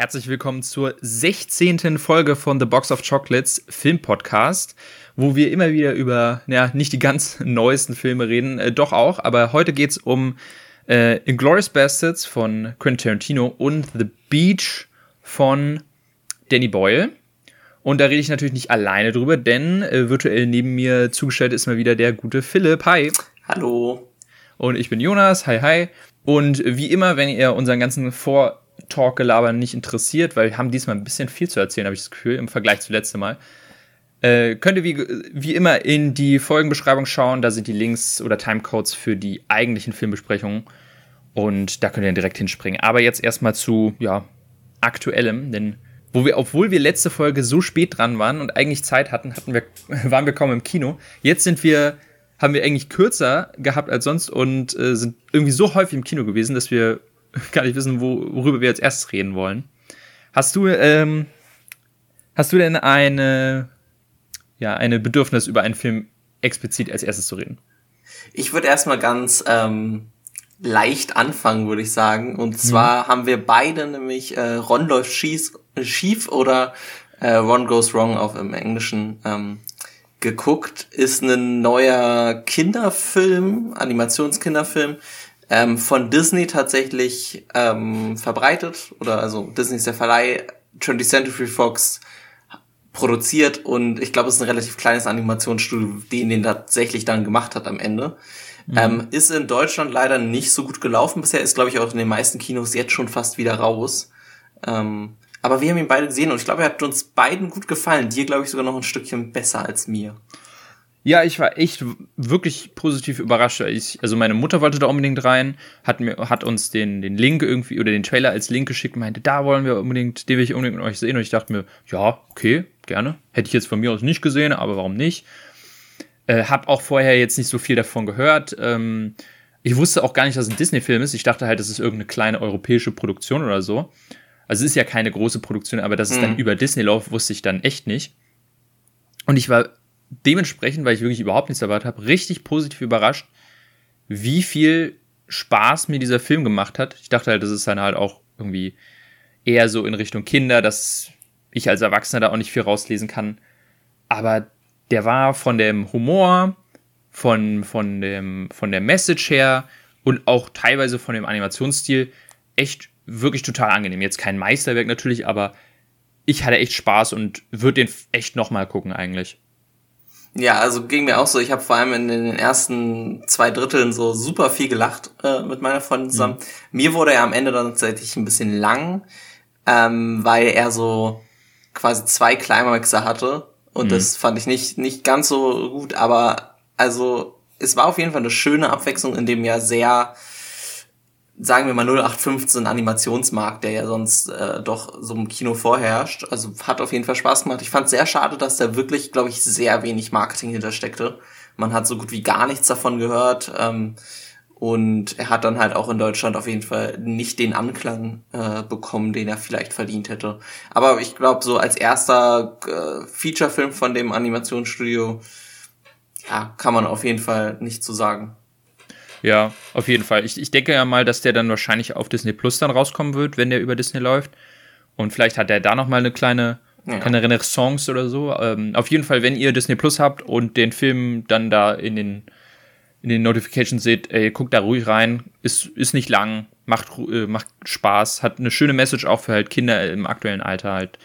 Herzlich willkommen zur 16. Folge von The Box of Chocolates Film Podcast, wo wir immer wieder über, ja, nicht die ganz neuesten Filme reden, äh, doch auch, aber heute geht's um äh, Inglourious Bastards von Quentin Tarantino und The Beach von Danny Boyle. Und da rede ich natürlich nicht alleine drüber, denn äh, virtuell neben mir zugestellt ist mal wieder der gute Philipp. Hi. Hallo. Und ich bin Jonas. Hi, hi. Und wie immer, wenn ihr unseren ganzen Vor- Talk-Gelaber nicht interessiert, weil wir haben diesmal ein bisschen viel zu erzählen, habe ich das Gefühl, im Vergleich zu letztem Mal. Äh, könnt ihr wie, wie immer in die Folgenbeschreibung schauen, da sind die Links oder Timecodes für die eigentlichen Filmbesprechungen und da könnt ihr direkt hinspringen. Aber jetzt erstmal zu, ja, aktuellem, denn wo wir, obwohl wir letzte Folge so spät dran waren und eigentlich Zeit hatten, hatten wir, waren wir kaum im Kino. Jetzt sind wir, haben wir eigentlich kürzer gehabt als sonst und äh, sind irgendwie so häufig im Kino gewesen, dass wir gar nicht wissen, wo, worüber wir als erstes reden wollen. Hast du, ähm, hast du denn eine, ja, eine Bedürfnis, über einen Film explizit als erstes zu reden? Ich würde erstmal ganz ähm, leicht anfangen, würde ich sagen. Und zwar mhm. haben wir beide nämlich äh, Ron läuft schief, schief oder äh, Ron Goes Wrong auf im Englischen ähm, geguckt. Ist ein neuer Kinderfilm, Animationskinderfilm, ähm, von Disney tatsächlich ähm, verbreitet oder also Disney ist der Verleih, 20th Century Fox produziert und ich glaube, es ist ein relativ kleines Animationsstudio, den den tatsächlich dann gemacht hat am Ende. Mhm. Ähm, ist in Deutschland leider nicht so gut gelaufen bisher, ist glaube ich auch in den meisten Kinos jetzt schon fast wieder raus. Ähm, aber wir haben ihn beide gesehen und ich glaube, er hat uns beiden gut gefallen. Dir glaube ich sogar noch ein Stückchen besser als mir. Ja, ich war echt wirklich positiv überrascht. Ich, also meine Mutter wollte da unbedingt rein, hat mir, hat uns den, den Link irgendwie oder den Trailer als Link geschickt, meinte, da wollen wir unbedingt, den will ich unbedingt mit euch sehen. Und ich dachte mir, ja, okay, gerne. Hätte ich jetzt von mir aus nicht gesehen, aber warum nicht? Äh, hab auch vorher jetzt nicht so viel davon gehört. Ähm, ich wusste auch gar nicht, dass es ein Disney-Film ist. Ich dachte halt, das ist irgendeine kleine europäische Produktion oder so. Also es ist ja keine große Produktion, aber dass es dann mhm. über Disney läuft, wusste ich dann echt nicht. Und ich war dementsprechend, weil ich wirklich überhaupt nichts erwartet habe, richtig positiv überrascht, wie viel Spaß mir dieser Film gemacht hat. Ich dachte halt, das ist dann halt auch irgendwie eher so in Richtung Kinder, dass ich als Erwachsener da auch nicht viel rauslesen kann. Aber der war von dem Humor, von, von, dem, von der Message her und auch teilweise von dem Animationsstil echt wirklich total angenehm. Jetzt kein Meisterwerk natürlich, aber ich hatte echt Spaß und würde den echt nochmal gucken eigentlich. Ja, also ging mir auch so. Ich habe vor allem in den ersten zwei Dritteln so super viel gelacht äh, mit meiner Freundin zusammen. Mhm. Mir wurde er am Ende dann tatsächlich ein bisschen lang, ähm, weil er so quasi zwei Climaxer hatte. Und mhm. das fand ich nicht, nicht ganz so gut, aber also es war auf jeden Fall eine schöne Abwechslung in dem ja sehr sagen wir mal 0815 Animationsmarkt, der ja sonst äh, doch so im Kino vorherrscht. Also hat auf jeden Fall Spaß gemacht. Ich fand sehr schade, dass da wirklich, glaube ich, sehr wenig Marketing hintersteckte. Man hat so gut wie gar nichts davon gehört. Ähm, und er hat dann halt auch in Deutschland auf jeden Fall nicht den Anklang äh, bekommen, den er vielleicht verdient hätte. Aber ich glaube, so als erster äh, Featurefilm von dem Animationsstudio, ja, kann man auf jeden Fall nicht zu so sagen. Ja, auf jeden Fall. Ich, ich denke ja mal, dass der dann wahrscheinlich auf Disney Plus dann rauskommen wird, wenn der über Disney läuft. Und vielleicht hat er da noch mal eine kleine, ja. kleine Renaissance oder so. Ähm, auf jeden Fall, wenn ihr Disney Plus habt und den Film dann da in den, in den Notifications seht, ey, guckt da ruhig rein. Ist, ist nicht lang, macht, äh, macht Spaß, hat eine schöne Message auch für halt Kinder im aktuellen Alter halt,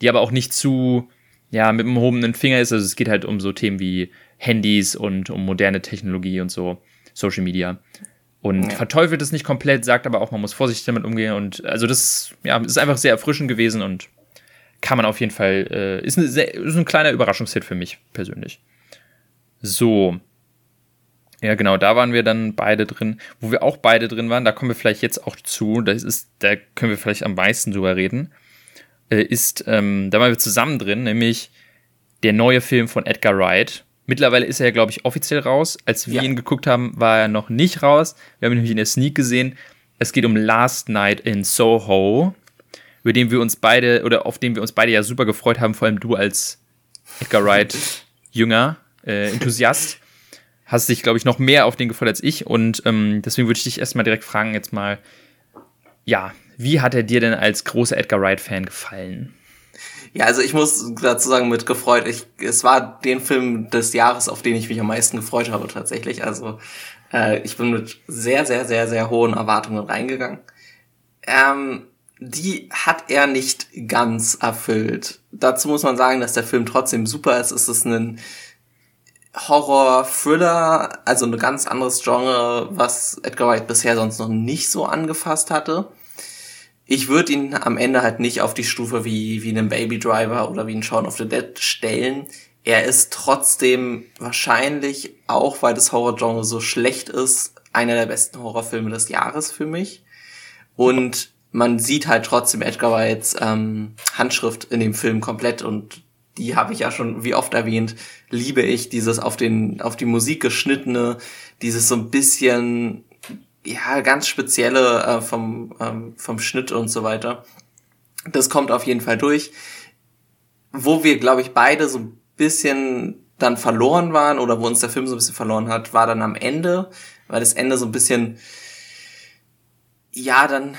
die aber auch nicht zu, ja, mit dem hobenen Finger ist. Also es geht halt um so Themen wie Handys und um moderne Technologie und so. Social Media. Und ja. verteufelt es nicht komplett, sagt aber auch, man muss vorsichtig damit umgehen. Und also das ja, ist einfach sehr erfrischend gewesen und kann man auf jeden Fall, äh, ist, sehr, ist ein kleiner Überraschungshit für mich persönlich. So. Ja, genau, da waren wir dann beide drin. Wo wir auch beide drin waren, da kommen wir vielleicht jetzt auch zu, das ist, da können wir vielleicht am meisten drüber reden, äh, ist, ähm, da waren wir zusammen drin, nämlich der neue Film von Edgar Wright, Mittlerweile ist er ja, glaube ich, offiziell raus. Als wir ja. ihn geguckt haben, war er noch nicht raus. Wir haben ihn nämlich in der Sneak gesehen. Es geht um Last Night in Soho, über den wir uns beide, oder auf den wir uns beide ja super gefreut haben, vor allem du als Edgar Wright Jünger, äh, Enthusiast. Hast dich, glaube ich, noch mehr auf den gefreut als ich. Und ähm, deswegen würde ich dich erstmal direkt fragen, jetzt mal, ja, wie hat er dir denn als großer Edgar Wright-Fan gefallen? Ja, also ich muss dazu sagen, mit gefreut. Ich, es war den Film des Jahres, auf den ich mich am meisten gefreut habe tatsächlich. Also äh, ich bin mit sehr, sehr, sehr, sehr hohen Erwartungen reingegangen. Ähm, die hat er nicht ganz erfüllt. Dazu muss man sagen, dass der Film trotzdem super ist. Es ist ein Horror-Thriller, also ein ganz anderes Genre, was Edgar Wright bisher sonst noch nicht so angefasst hatte. Ich würde ihn am Ende halt nicht auf die Stufe wie, wie einen Baby Driver oder wie ein Shaun of the Dead stellen. Er ist trotzdem wahrscheinlich, auch weil das Horror-Genre so schlecht ist, einer der besten Horrorfilme des Jahres für mich. Und man sieht halt trotzdem Edgar Wrights ähm, Handschrift in dem Film komplett und die habe ich ja schon wie oft erwähnt, liebe ich dieses auf den auf die Musik geschnittene, dieses so ein bisschen ja ganz spezielle äh, vom ähm, vom Schnitt und so weiter. Das kommt auf jeden Fall durch. Wo wir glaube ich beide so ein bisschen dann verloren waren oder wo uns der Film so ein bisschen verloren hat, war dann am Ende, weil das Ende so ein bisschen ja dann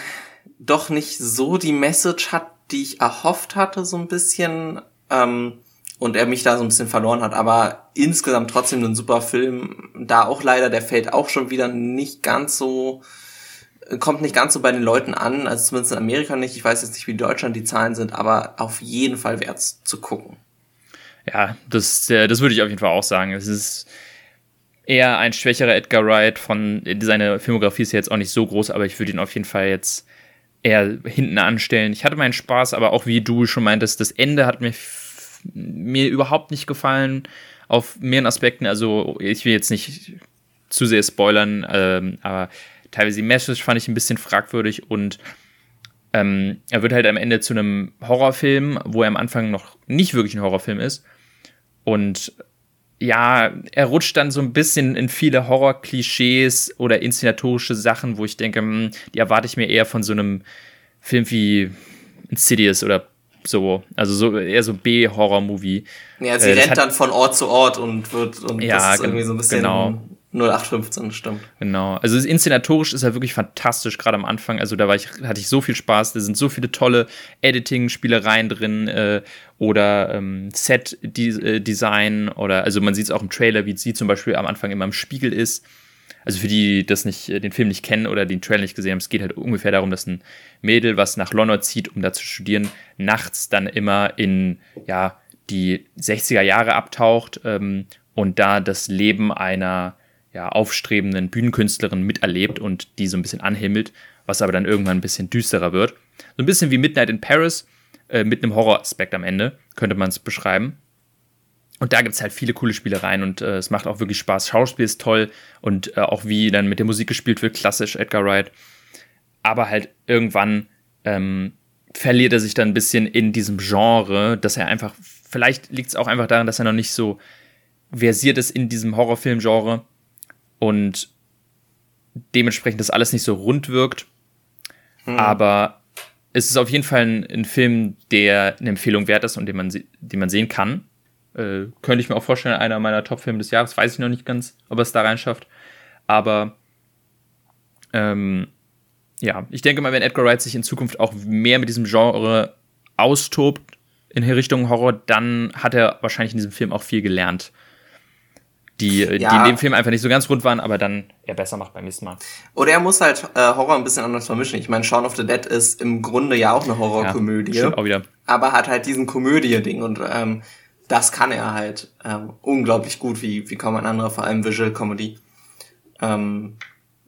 doch nicht so die Message hat, die ich erhofft hatte, so ein bisschen. Ähm, und er mich da so ein bisschen verloren hat. Aber insgesamt trotzdem ein super Film. Da auch leider, der fällt auch schon wieder nicht ganz so, kommt nicht ganz so bei den Leuten an, also zumindest in Amerika nicht. Ich weiß jetzt nicht, wie in Deutschland die Zahlen sind, aber auf jeden Fall wert zu gucken. Ja, das, äh, das würde ich auf jeden Fall auch sagen. Es ist eher ein schwächerer Edgar Wright von, seine Filmografie ist jetzt auch nicht so groß, aber ich würde ihn auf jeden Fall jetzt eher hinten anstellen. Ich hatte meinen Spaß, aber auch wie du schon meintest, das Ende hat mir, mir überhaupt nicht gefallen auf mehreren Aspekten. Also ich will jetzt nicht zu sehr spoilern, ähm, aber teilweise die Message fand ich ein bisschen fragwürdig und ähm, er wird halt am Ende zu einem Horrorfilm, wo er am Anfang noch nicht wirklich ein Horrorfilm ist. Und ja, er rutscht dann so ein bisschen in viele Horror-Klischees oder inszenatorische Sachen, wo ich denke, hm, die erwarte ich mir eher von so einem Film wie Insidious oder so, also so eher so B-Horror-Movie. Ja, sie äh, rennt dann von Ort zu Ort und wird und ja, das ist irgendwie so ein bisschen genau. 0815, stimmt. Genau. Also inszenatorisch ist er wirklich fantastisch, gerade am Anfang. Also da war ich, hatte ich so viel Spaß. Da sind so viele tolle Editing-Spielereien drin äh, oder ähm, Set-Design oder also man sieht es auch im Trailer, wie sie zum Beispiel am Anfang immer im Spiegel ist. Also für die, die das nicht, äh, den Film nicht kennen oder den Trailer nicht gesehen haben, es geht halt ungefähr darum, dass ein Mädel, was nach London zieht, um da zu studieren, nachts dann immer in ja die 60er Jahre abtaucht ähm, und da das Leben einer ja, aufstrebenden Bühnenkünstlerin miterlebt und die so ein bisschen anhimmelt, was aber dann irgendwann ein bisschen düsterer wird. So ein bisschen wie Midnight in Paris, äh, mit einem Horroraspekt am Ende, könnte man es beschreiben. Und da gibt es halt viele coole Spielereien und äh, es macht auch wirklich Spaß. Schauspiel ist toll und äh, auch wie dann mit der Musik gespielt wird, klassisch Edgar Wright. Aber halt irgendwann ähm, verliert er sich dann ein bisschen in diesem Genre, dass er einfach, vielleicht liegt es auch einfach daran, dass er noch nicht so versiert ist in diesem Horrorfilm-Genre und dementsprechend das alles nicht so rund wirkt. Hm. Aber es ist auf jeden Fall ein, ein, Film, der eine Empfehlung wert ist und den man, den man sehen kann. Äh, könnte ich mir auch vorstellen, einer meiner Top-Filme des Jahres. Weiß ich noch nicht ganz, ob er es da reinschafft. Aber ähm, ja, ich denke mal, wenn Edgar Wright sich in Zukunft auch mehr mit diesem Genre austobt in Richtung Horror, dann hat er wahrscheinlich in diesem Film auch viel gelernt die, ja. die in dem Film einfach nicht so ganz rund waren, aber dann er besser macht beim nächsten Mal. Oder er muss halt äh, Horror ein bisschen anders vermischen. Ich meine, Shaun of the Dead ist im Grunde ja auch eine Horrorkomödie. Ja, auch wieder. Aber hat halt diesen Komödie-Ding und ähm, das kann er halt ähm, unglaublich gut, wie, wie kaum ein anderer, vor allem Visual Comedy. Ähm,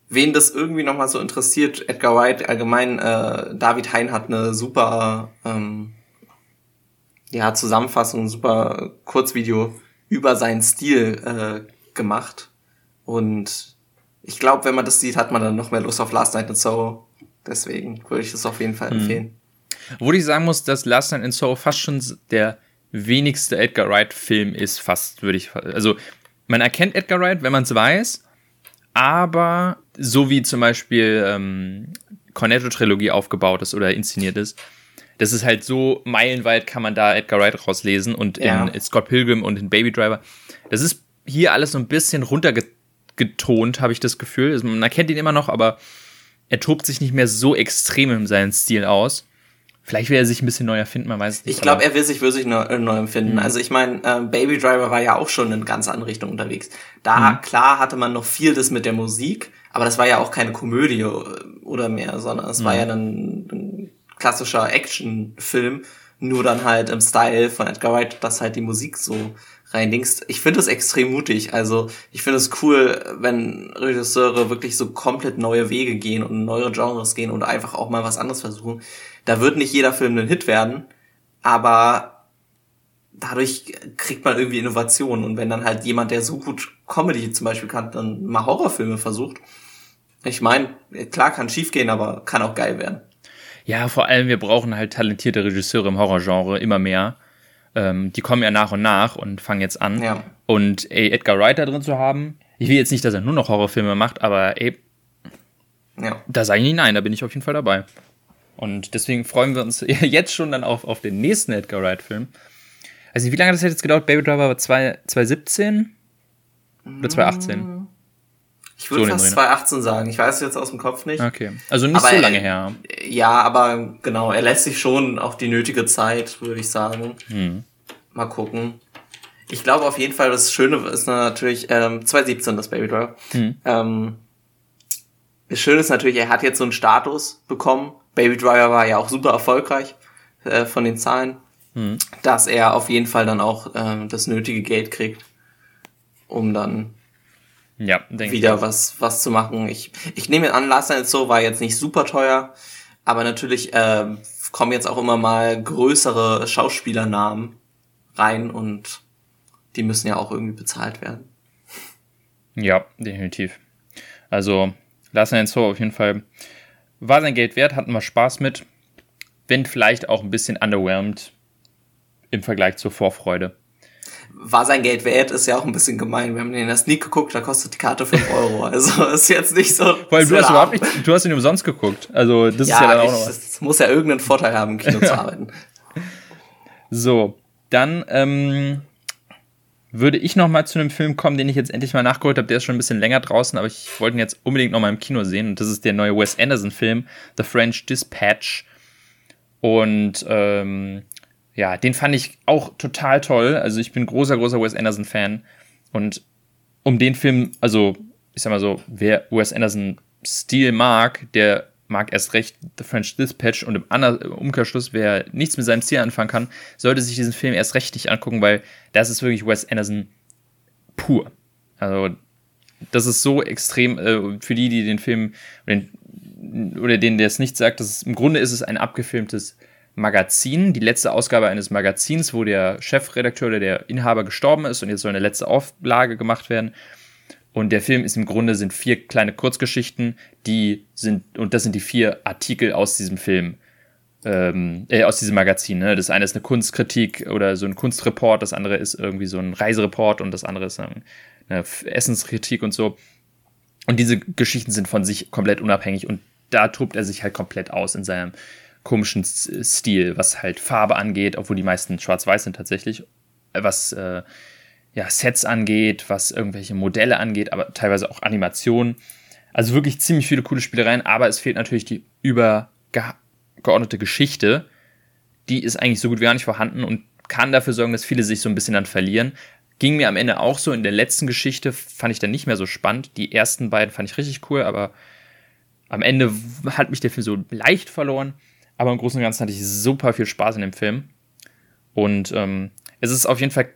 wen das irgendwie nochmal so interessiert, Edgar Wright, allgemein, äh, David Hein hat eine super ähm, ja, Zusammenfassung, ein super Kurzvideo über seinen Stil äh, gemacht. Und ich glaube, wenn man das sieht, hat man dann noch mehr Lust auf Last Night in Soho. Deswegen würde ich das auf jeden Fall mhm. empfehlen. Wo ich sagen muss, dass Last Night in Soho fast schon der wenigste Edgar Wright-Film ist, fast, würde ich. Also, man erkennt Edgar Wright, wenn man es weiß, aber so wie zum Beispiel ähm, Cornetto-Trilogie aufgebaut ist oder inszeniert ist, das ist halt so meilenweit kann man da Edgar Wright rauslesen und ja. in Scott Pilgrim und in Baby Driver. Das ist hier alles so ein bisschen runtergetont, habe ich das Gefühl. Also man erkennt ihn immer noch, aber er tobt sich nicht mehr so extrem in seinen Stil aus. Vielleicht will er sich ein bisschen neu erfinden, man weiß es nicht. Ich glaube, er will sich wirklich neu, äh, neu empfinden. Mhm. Also ich meine, äh, Baby Driver war ja auch schon in ganz andere Richtung unterwegs. Da, mhm. klar, hatte man noch viel das mit der Musik, aber das war ja auch keine Komödie äh, oder mehr, sondern es mhm. war ja dann ein klassischer Actionfilm, nur dann halt im Style von Edgar Wright, dass halt die Musik so reindingst. Ich finde es extrem mutig. Also ich finde es cool, wenn Regisseure wirklich so komplett neue Wege gehen und neue Genres gehen und einfach auch mal was anderes versuchen. Da wird nicht jeder Film ein Hit werden, aber dadurch kriegt man irgendwie Innovation. Und wenn dann halt jemand, der so gut Comedy zum Beispiel kann, dann mal Horrorfilme versucht, ich meine, klar kann schief gehen, aber kann auch geil werden. Ja, vor allem, wir brauchen halt talentierte Regisseure im Horrorgenre immer mehr ähm, die kommen ja nach und nach und fangen jetzt an. Ja. Und ey, Edgar Wright da drin zu haben, ich will jetzt nicht, dass er nur noch Horrorfilme macht, aber ey, ja. da sage ich nicht nein, da bin ich auf jeden Fall dabei. Und deswegen freuen wir uns jetzt schon dann auf, auf den nächsten Edgar Wright-Film. Also wie lange hat das jetzt gedauert? Baby Driver war 2017 oder 2018? Ich würde so fast 2018 sagen. Ich weiß jetzt aus dem Kopf nicht. Okay. Also nicht aber so lange her. Ja, aber genau, er lässt sich schon auch die nötige Zeit, würde ich sagen. Hm. Mal gucken. Ich glaube auf jeden Fall, das Schöne ist natürlich ähm, 2017 das Baby Driver. Hm. Ähm, das Schöne ist natürlich, er hat jetzt so einen Status bekommen. Baby Driver war ja auch super erfolgreich äh, von den Zahlen, hm. dass er auf jeden Fall dann auch ähm, das nötige Geld kriegt, um dann ja, wieder was, was zu machen. Ich, ich nehme an, Last Night So war jetzt nicht super teuer, aber natürlich äh, kommen jetzt auch immer mal größere Schauspielernamen rein und die müssen ja auch irgendwie bezahlt werden. Ja, definitiv. Also Last Night So auf jeden Fall war sein Geld wert, hatten wir Spaß mit, wenn vielleicht auch ein bisschen underwhelmed im Vergleich zur Vorfreude war sein Geld wert, ist ja auch ein bisschen gemein. Wir haben den in der Sneak geguckt, da kostet die Karte 5 Euro. Also ist jetzt nicht so. Vor allem, so du hast überhaupt nicht, du hast ihn umsonst geguckt. Also das ja, ist ja dann auch noch was. Das muss ja irgendeinen Vorteil haben, im Kino zu arbeiten. So, dann ähm, würde ich noch mal zu einem Film kommen, den ich jetzt endlich mal nachgeholt habe. Der ist schon ein bisschen länger draußen, aber ich wollte ihn jetzt unbedingt noch mal im Kino sehen. Und das ist der neue Wes Anderson-Film, The French Dispatch. Und ähm, ja, den fand ich auch total toll. Also ich bin großer, großer Wes Anderson-Fan. Und um den Film, also ich sag mal so, wer Wes Anderson Stil mag, der mag erst recht The French Dispatch und im Umkehrschluss, wer nichts mit seinem Stil anfangen kann, sollte sich diesen Film erst recht nicht angucken, weil das ist wirklich Wes Anderson pur. Also das ist so extrem äh, für die, die den Film oder, den, oder denen der es nicht sagt, dass im Grunde ist es ein abgefilmtes Magazin, die letzte Ausgabe eines Magazins, wo der Chefredakteur oder der Inhaber gestorben ist und jetzt soll eine letzte Auflage gemacht werden. Und der Film ist im Grunde sind vier kleine Kurzgeschichten, die sind, und das sind die vier Artikel aus diesem Film, ähm, äh, aus diesem Magazin. Ne? Das eine ist eine Kunstkritik oder so ein Kunstreport, das andere ist irgendwie so ein Reisereport und das andere ist eine Essenskritik und so. Und diese Geschichten sind von sich komplett unabhängig und da tobt er sich halt komplett aus in seinem komischen Stil, was halt Farbe angeht, obwohl die meisten schwarz-weiß sind tatsächlich, was äh, ja, Sets angeht, was irgendwelche Modelle angeht, aber teilweise auch Animationen. Also wirklich ziemlich viele coole Spielereien, aber es fehlt natürlich die übergeordnete Geschichte. Die ist eigentlich so gut wie gar nicht vorhanden und kann dafür sorgen, dass viele sich so ein bisschen dann verlieren. Ging mir am Ende auch so. In der letzten Geschichte fand ich dann nicht mehr so spannend. Die ersten beiden fand ich richtig cool, aber am Ende hat mich der Film so leicht verloren. Aber im Großen und Ganzen hatte ich super viel Spaß in dem Film. Und ähm, es ist auf jeden Fall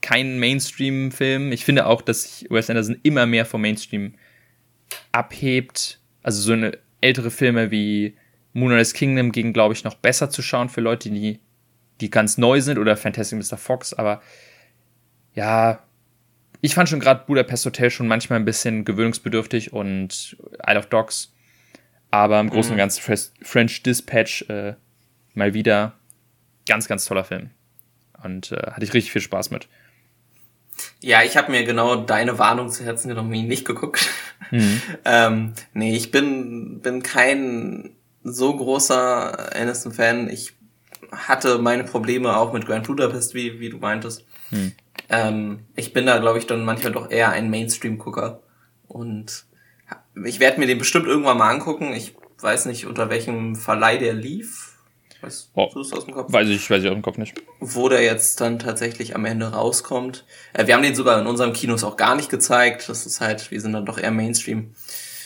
kein Mainstream-Film. Ich finde auch, dass sich Wes Anderson immer mehr vom Mainstream abhebt. Also so eine ältere Filme wie Moonrise Kingdom gingen, glaube ich, noch besser zu schauen für Leute, die, die ganz neu sind oder Fantastic Mr. Fox. Aber ja, ich fand schon gerade Budapest Hotel schon manchmal ein bisschen gewöhnungsbedürftig und Isle of Dogs aber im Großen und mhm. Ganzen French Dispatch äh, mal wieder ganz, ganz toller Film. Und äh, hatte ich richtig viel Spaß mit. Ja, ich habe mir genau deine Warnung zu Herzen genommen, ihn nicht geguckt. Mhm. ähm, nee, ich bin, bin kein so großer Aniston-Fan. Ich hatte meine Probleme auch mit Grand Budapest, wie, wie du meintest. Mhm. Ähm, ich bin da, glaube ich, dann manchmal doch eher ein Mainstream-Gucker. Und Ich werde mir den bestimmt irgendwann mal angucken. Ich weiß nicht, unter welchem Verleih der lief. Weißt oh, du aus dem Kopf? Weiß ich, weiß ich aus dem Kopf nicht. Wo der jetzt dann tatsächlich am Ende rauskommt. Äh, wir haben den sogar in unserem Kinos auch gar nicht gezeigt. Das ist halt, wir sind dann doch eher Mainstream.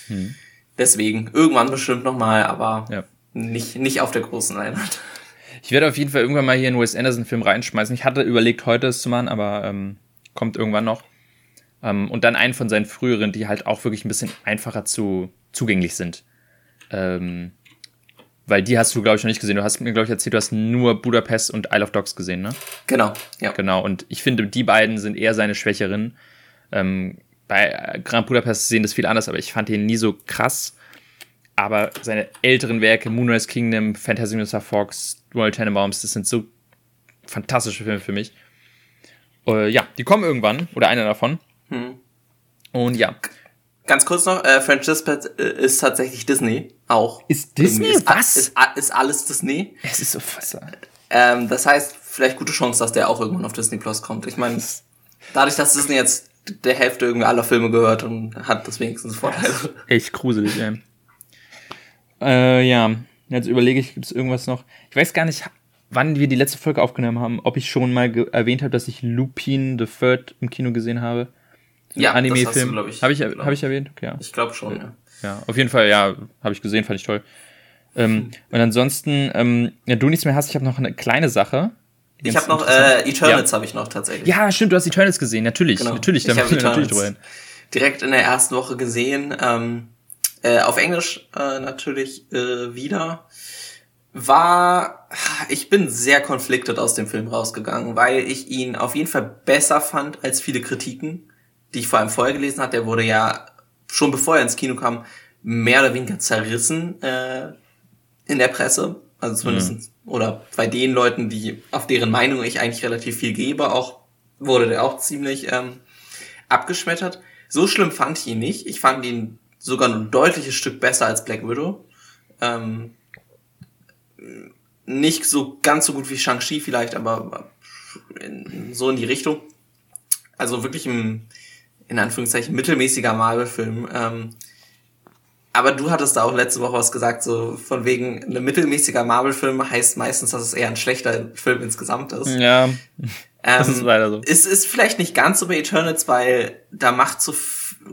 Hm. Deswegen, irgendwann bestimmt nochmal, aber ja. nicht, nicht auf der großen Leinwand. Ich werde auf jeden Fall irgendwann mal hier einen Wes Anderson-Film reinschmeißen. Ich hatte überlegt, heute es zu machen, aber ähm, kommt irgendwann noch. Ähm, und dann einen von seinen früheren, die halt auch wirklich ein bisschen einfacher zu zugänglich sind. Ähm, weil die hast du, glaube ich, noch nicht gesehen. Du hast mir, glaube ich, erzählt, du hast nur Budapest und Isle of Dogs gesehen, ne? Genau, ja. Genau, und ich finde, die beiden sind eher seine Schwächeren. Ähm, bei Grand Budapest sehen das viel anders, aber ich fand ihn nie so krass. Aber seine älteren Werke, Moonrise Kingdom, Fantasy Mr. Fox, Royal Tenenbaums, das sind so fantastische Filme für mich. Äh, ja, die kommen irgendwann, oder einer davon. Hm. Und ja. Ganz kurz noch, äh, French Dispatch äh, ist tatsächlich Disney auch. Ist Disney? Ist, Was? Ist, ist, alles Disney. Es ist so fass. Ähm, das heißt, vielleicht gute Chance, dass der auch irgendwann auf Disney Plus kommt. Ich meine, dadurch, dass Disney jetzt der Hälfte irgendwie aller Filme gehört und hat das wenigstens Vorteile. Echt gruselig, ey. Äh, ja, jetzt überlege ich, gibt es irgendwas noch? Ich weiß gar nicht, wann wir die letzte Folge aufgenommen haben, ob ich schon mal erwähnt habe, dass ich Lupin the Third im Kino gesehen habe. Ja, Anime-Film. Habe ich, hab ich, genau. hab ich erwähnt? Ja. Ich glaube schon, ja. Ja, auf jeden Fall, ja, habe ich gesehen, fand ich toll. Ähm, und ansonsten, ähm, ja, du nichts mehr hast, ich habe noch eine kleine Sache. Ich habe noch, äh, Eternals ja. habe ich noch tatsächlich. Ja, stimmt, du hast Eternals gesehen, natürlich, genau. natürlich, da müssen wir natürlich drüber hin. Direkt in der ersten Woche gesehen, ähm, äh, auf Englisch äh, natürlich äh, wieder. War, ich bin sehr konfliktet aus dem Film rausgegangen, weil ich ihn auf jeden Fall besser fand als viele Kritiken die ich vor allem vorher gelesen habe, der wurde ja schon bevor er ins Kino kam, mehr oder weniger zerrissen äh, in der Presse. Also zumindest, mhm. oder bei den Leuten, die, auf deren Meinung ich eigentlich relativ viel gebe, auch wurde der auch ziemlich ähm, abgeschmettert. So schlimm fand ich ihn nicht. Ich fand ihn sogar ein deutliches Stück besser als Black Widow. Ähm, nicht so ganz so gut wie Shang-Chi vielleicht, aber so in die Richtung. Also wirklich im, in Anführungszeichen mittelmäßiger Marvel-Film. Ähm, aber du hattest da auch letzte Woche was gesagt, so von wegen, ein mittelmäßiger Marvel-Film heißt meistens, dass es eher ein schlechter Film insgesamt ist. Ja, das ähm, ist leider so. Es ist vielleicht nicht ganz so bei Eternals, weil da macht so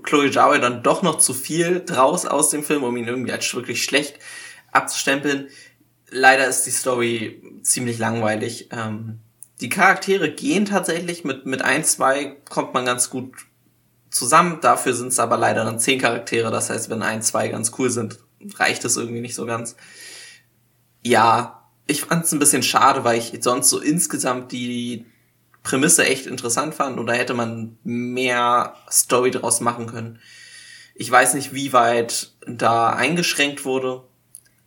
Chloe Zhao dann doch noch zu viel draus aus dem Film, um ihn irgendwie als wirklich schlecht abzustempeln. Leider ist die Story ziemlich langweilig. Ähm, die Charaktere gehen tatsächlich mit, mit ein, zwei kommt man ganz gut zusammen. Dafür sind es aber leider dann zehn Charaktere. Das heißt, wenn ein, zwei ganz cool sind, reicht es irgendwie nicht so ganz. Ja, ich fand es ein bisschen schade, weil ich sonst so insgesamt die Prämisse echt interessant fand und da hätte man mehr Story draus machen können. Ich weiß nicht, wie weit da eingeschränkt wurde,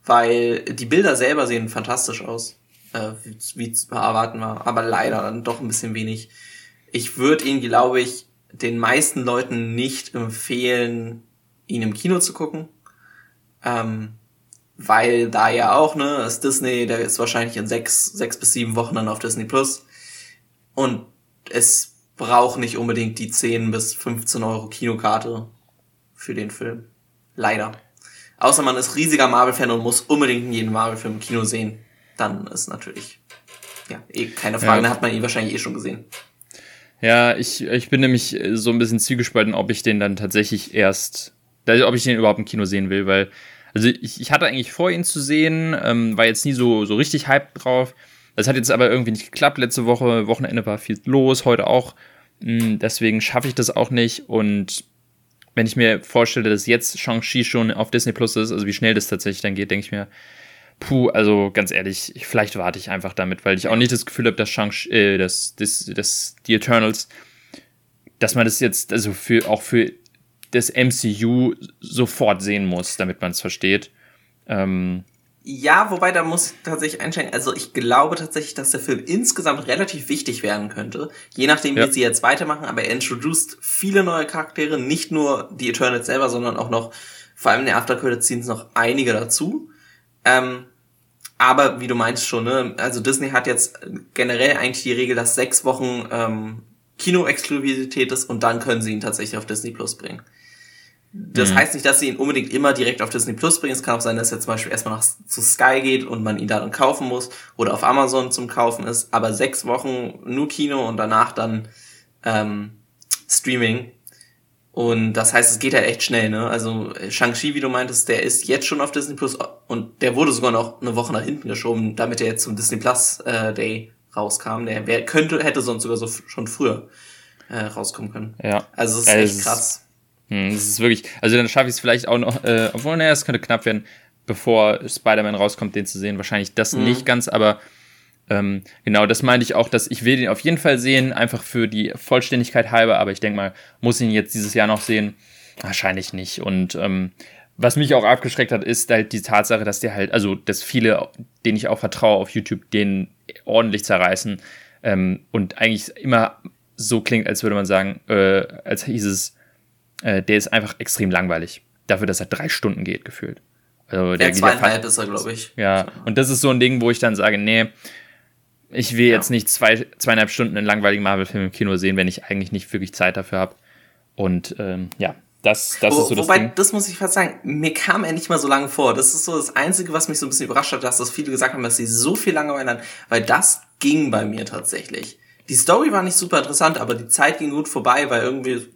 weil die Bilder selber sehen fantastisch aus, äh, wie zu erwarten war, aber leider dann doch ein bisschen wenig. Ich würde ihn, glaube ich, den meisten Leuten nicht empfehlen, ihn im Kino zu gucken. Ähm, weil da ja auch, ne, das Disney, der ist wahrscheinlich in sechs, sechs bis sieben Wochen dann auf Disney Plus. Und es braucht nicht unbedingt die 10 bis 15 Euro Kinokarte für den Film. Leider. Außer man ist riesiger Marvel-Fan und muss unbedingt jeden Marvel-Film im Kino sehen. Dann ist natürlich, ja, eh keine Frage, ja. dann hat man ihn wahrscheinlich eh schon gesehen. Ja, ich, ich bin nämlich so ein bisschen zwiegespalten, ob ich den dann tatsächlich erst, ob ich den überhaupt im Kino sehen will, weil, also ich, ich hatte eigentlich vor, ihn zu sehen, ähm, war jetzt nie so, so richtig hype drauf. Das hat jetzt aber irgendwie nicht geklappt. Letzte Woche, Wochenende war viel los, heute auch. Hm, deswegen schaffe ich das auch nicht. Und wenn ich mir vorstelle, dass jetzt Shang-Chi schon auf Disney Plus ist, also wie schnell das tatsächlich dann geht, denke ich mir, Puh, also ganz ehrlich, vielleicht warte ich einfach damit, weil ich auch nicht das Gefühl habe, dass Shang äh, dass, dass, dass die Eternals, dass man das jetzt also für auch für das MCU sofort sehen muss, damit man es versteht. Ähm, ja, wobei da muss ich tatsächlich einschränken. Also ich glaube tatsächlich, dass der Film insgesamt relativ wichtig werden könnte. Je nachdem, wie ja. sie jetzt weitermachen. Aber er introduced viele neue Charaktere. Nicht nur die Eternals selber, sondern auch noch, vor allem in der After Credit Scenes noch einige dazu. Ähm, aber wie du meinst schon, ne, also Disney hat jetzt generell eigentlich die Regel, dass sechs Wochen ähm, Kino-Exklusivität ist und dann können sie ihn tatsächlich auf Disney Plus bringen. Das mhm. heißt nicht, dass sie ihn unbedingt immer direkt auf Disney Plus bringen. Es kann auch sein, dass er zum Beispiel erstmal nach, zu Sky geht und man ihn dann kaufen muss oder auf Amazon zum Kaufen ist. Aber sechs Wochen nur Kino und danach dann ähm, Streaming. Und das heißt, es geht halt echt schnell, ne? Also Shang-Chi, wie du meintest, der ist jetzt schon auf Disney Plus und der wurde sogar noch eine Woche nach hinten geschoben, damit er jetzt zum Disney Plus äh, Day rauskam. Der wär, könnte, hätte sonst sogar so schon früher äh, rauskommen können. Ja. Also es ist echt krass. Hm, das ist wirklich, also dann schaffe ich es vielleicht auch noch, äh, obwohl, naja, es könnte knapp werden, bevor Spider-Man rauskommt, den zu sehen. Wahrscheinlich das mhm. nicht ganz, aber ähm, genau, das meinte ich auch, dass ich will den auf jeden Fall sehen, einfach für die Vollständigkeit halber, aber ich denke mal, muss ihn jetzt dieses Jahr noch sehen? Wahrscheinlich nicht. Und ähm, was mich auch abgeschreckt hat, ist halt die Tatsache, dass der halt, also dass viele, denen ich auch vertraue auf YouTube, den ordentlich zerreißen ähm, und eigentlich immer so klingt, als würde man sagen, äh, als hieß es, äh, der ist einfach extrem langweilig. Dafür, dass er drei Stunden geht, gefühlt. Also der ja, zweieinhalb ist er, glaube ich. Ja, und das ist so ein Ding, wo ich dann sage, nee, ich will ja. jetzt nicht zwei, zweieinhalb Stunden einen langweiligen Marvel-Film im Kino sehen, wenn ich eigentlich nicht wirklich Zeit dafür habe. Und ähm, ja, das, das Wo, ist so das Wobei, Ding. das muss ich fast sagen, mir kam er nicht mal so lange vor. Das ist so das Einzige, was mich so ein bisschen überrascht hat, dass das viele gesagt haben, dass sie so viel Langeweile hatten, weil das ging bei mir tatsächlich. Die Story war nicht super interessant, aber die Zeit ging gut vorbei, weil irgendwie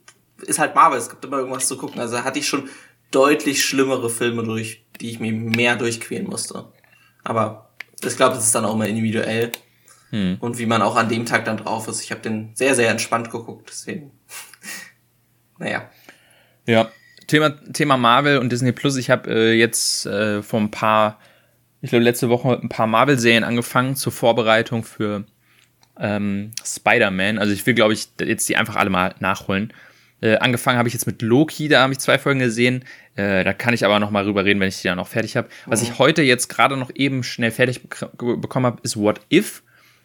ist halt Marvel, es gibt immer irgendwas zu gucken. Also hatte ich schon deutlich schlimmere Filme durch, die ich mir mehr durchqueren musste. Aber ich glaube, das ist dann auch immer individuell. Hm. Und wie man auch an dem Tag dann drauf ist. Ich habe den sehr, sehr entspannt geguckt, deswegen. naja. Ja. Thema, Thema Marvel und Disney Plus. Ich habe äh, jetzt äh, vor ein paar, ich glaube letzte Woche ein paar Marvel-Serien angefangen zur Vorbereitung für ähm, Spider-Man. Also ich will, glaube ich, jetzt die einfach alle mal nachholen. Äh, angefangen habe ich jetzt mit Loki, da habe ich zwei Folgen gesehen. Äh, da kann ich aber noch mal rüber reden, wenn ich die dann noch fertig habe. Was ich mhm. heute jetzt gerade noch eben schnell fertig bek bekommen habe, ist What If,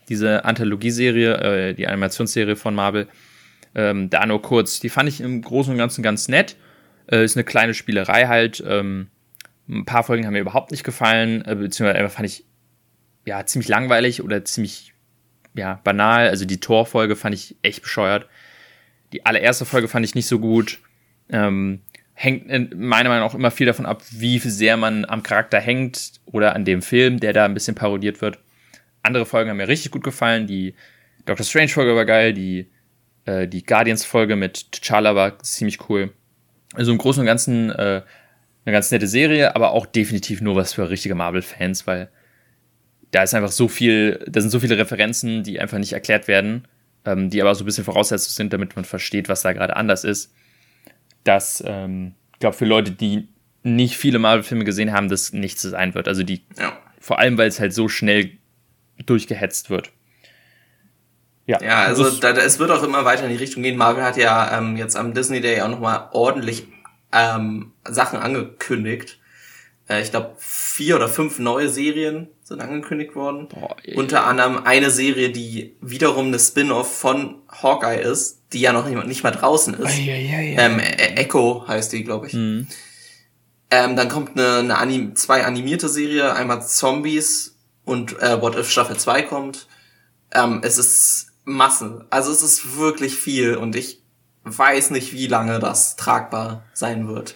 diese Anthologieserie, äh, die Animationsserie von Marvel. Ähm, da nur kurz, die fand ich im Großen und Ganzen ganz nett. Äh, ist eine kleine Spielerei halt. Ähm, ein paar Folgen haben mir überhaupt nicht gefallen, äh, beziehungsweise fand ich ja ziemlich langweilig oder ziemlich ja banal. Also die Torfolge fand ich echt bescheuert. Die allererste Folge fand ich nicht so gut. Ähm, hängt in meiner Meinung nach auch immer viel davon ab, wie sehr man am Charakter hängt oder an dem Film, der da ein bisschen parodiert wird. Andere Folgen haben mir richtig gut gefallen. Die Doctor Strange Folge war geil. Die, äh, die Guardians Folge mit T'Challa war ziemlich cool. Also im Großen und Ganzen äh, eine ganz nette Serie, aber auch definitiv nur was für richtige Marvel-Fans, weil da ist einfach so viel, da sind so viele Referenzen, die einfach nicht erklärt werden ähm, die aber so ein bisschen Voraussetzung sind, damit man versteht, was da gerade anders ist. Dass, ähm, ich glaube, für Leute, die nicht viele Marvel-Filme gesehen haben, das nichts sein wird. Also die, ja. vor allem, weil es halt so schnell durchgehetzt wird. Ja, ja also da, da, es wird auch immer weiter in die Richtung gehen. Marvel hat ja ähm, jetzt am Disney Day auch nochmal ordentlich ähm, Sachen angekündigt. Äh, ich glaube, vier oder fünf neue Serien sind angekündigt worden. Boah, Unter anderem eine Serie, die wiederum eine Spin-off von Hawkeye ist, die ja noch nicht, nicht mal draußen ist. Ei, ei, ei, ähm, e Echo heißt die, glaube ich. Mhm. Ähm, dann kommt eine, eine Anim zwei animierte Serie, einmal Zombies und äh, What If Staffel 2 kommt. Ähm, es ist Massen. Also es ist wirklich viel und ich weiß nicht, wie lange das tragbar sein wird.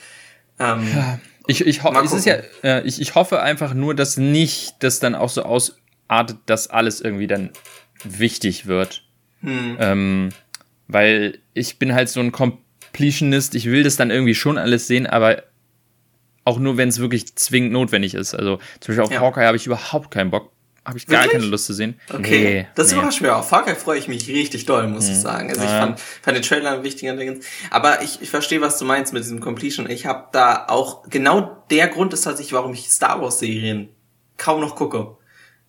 Ähm, ja. Ich, ich, ho es ist ja, äh, ich, ich hoffe einfach nur, dass nicht das dann auch so ausartet, dass alles irgendwie dann wichtig wird. Hm. Ähm, weil ich bin halt so ein Completionist, ich will das dann irgendwie schon alles sehen, aber auch nur, wenn es wirklich zwingend notwendig ist. Also zum Beispiel auf ja. Hawkeye habe ich überhaupt keinen Bock habe ich gar Wirklich? keine Lust zu sehen. Okay, nee, das nee. überrascht mich auch. Far Cry freue ich mich richtig doll, muss mhm. ich sagen. Also ich fand, fand den Trailer ein wichtiger Ding. Aber ich, ich verstehe, was du meinst mit diesem Completion. Ich habe da auch, genau der Grund ist tatsächlich, warum ich Star Wars Serien kaum noch gucke.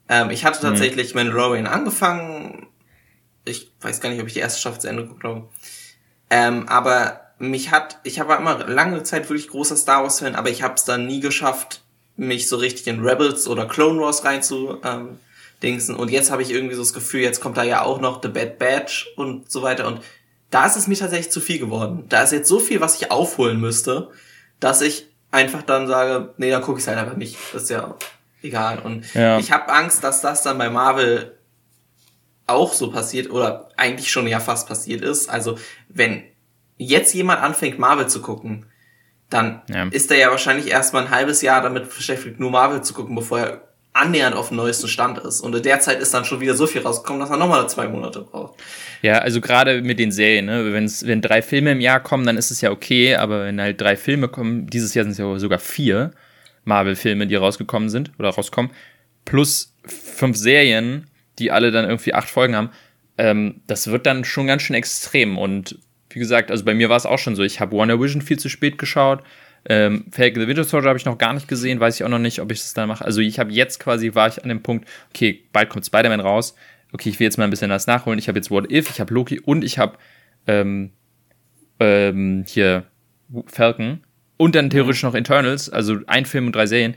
Ähm, ich hatte mhm. tatsächlich mhm. Mandalorian angefangen. Ich weiß gar nicht, ob ich die erste Staffel zu Ende geguckt habe. Ähm, aber mich hat, ich war immer lange Zeit wirklich großer Star Wars Fan, aber ich habe es dann nie geschafft, mich so richtig in Rebels oder Clone Wars rein zu ähm, dingsen. Und jetzt habe ich irgendwie so das Gefühl, jetzt kommt da ja auch noch The Bad Batch und so weiter. Und da ist es mir tatsächlich zu viel geworden. Da ist jetzt so viel, was ich aufholen müsste, dass ich einfach dann sage, nee, dann gucke ich halt einfach nicht. Das ist ja egal. Und ja. ich habe Angst, dass das dann bei Marvel auch so passiert oder eigentlich schon ja fast passiert ist. Also wenn jetzt jemand anfängt, Marvel zu gucken, dann ja. ist er ja wahrscheinlich erstmal ein halbes Jahr damit beschäftigt, nur Marvel zu gucken, bevor er annähernd auf dem neuesten Stand ist. Und in der Zeit ist dann schon wieder so viel rausgekommen, dass er nochmal zwei Monate braucht. Ja, also gerade mit den Serien, ne? Wenn's, wenn drei Filme im Jahr kommen, dann ist es ja okay, aber wenn halt drei Filme kommen, dieses Jahr sind es ja sogar vier Marvel-Filme, die rausgekommen sind oder rauskommen, plus fünf Serien, die alle dann irgendwie acht Folgen haben, ähm, das wird dann schon ganz schön extrem. Und wie gesagt, also bei mir war es auch schon so, ich habe Wonder Vision viel zu spät geschaut, ähm, Falcon the Winter Soldier habe ich noch gar nicht gesehen, weiß ich auch noch nicht, ob ich das dann mache. Also ich habe jetzt quasi, war ich an dem Punkt, okay, bald kommt Spider-Man raus. Okay, ich will jetzt mal ein bisschen das nachholen. Ich habe jetzt What If, ich habe Loki und ich habe ähm, ähm, hier Falcon und dann theoretisch noch Eternals, also ein Film und drei Serien.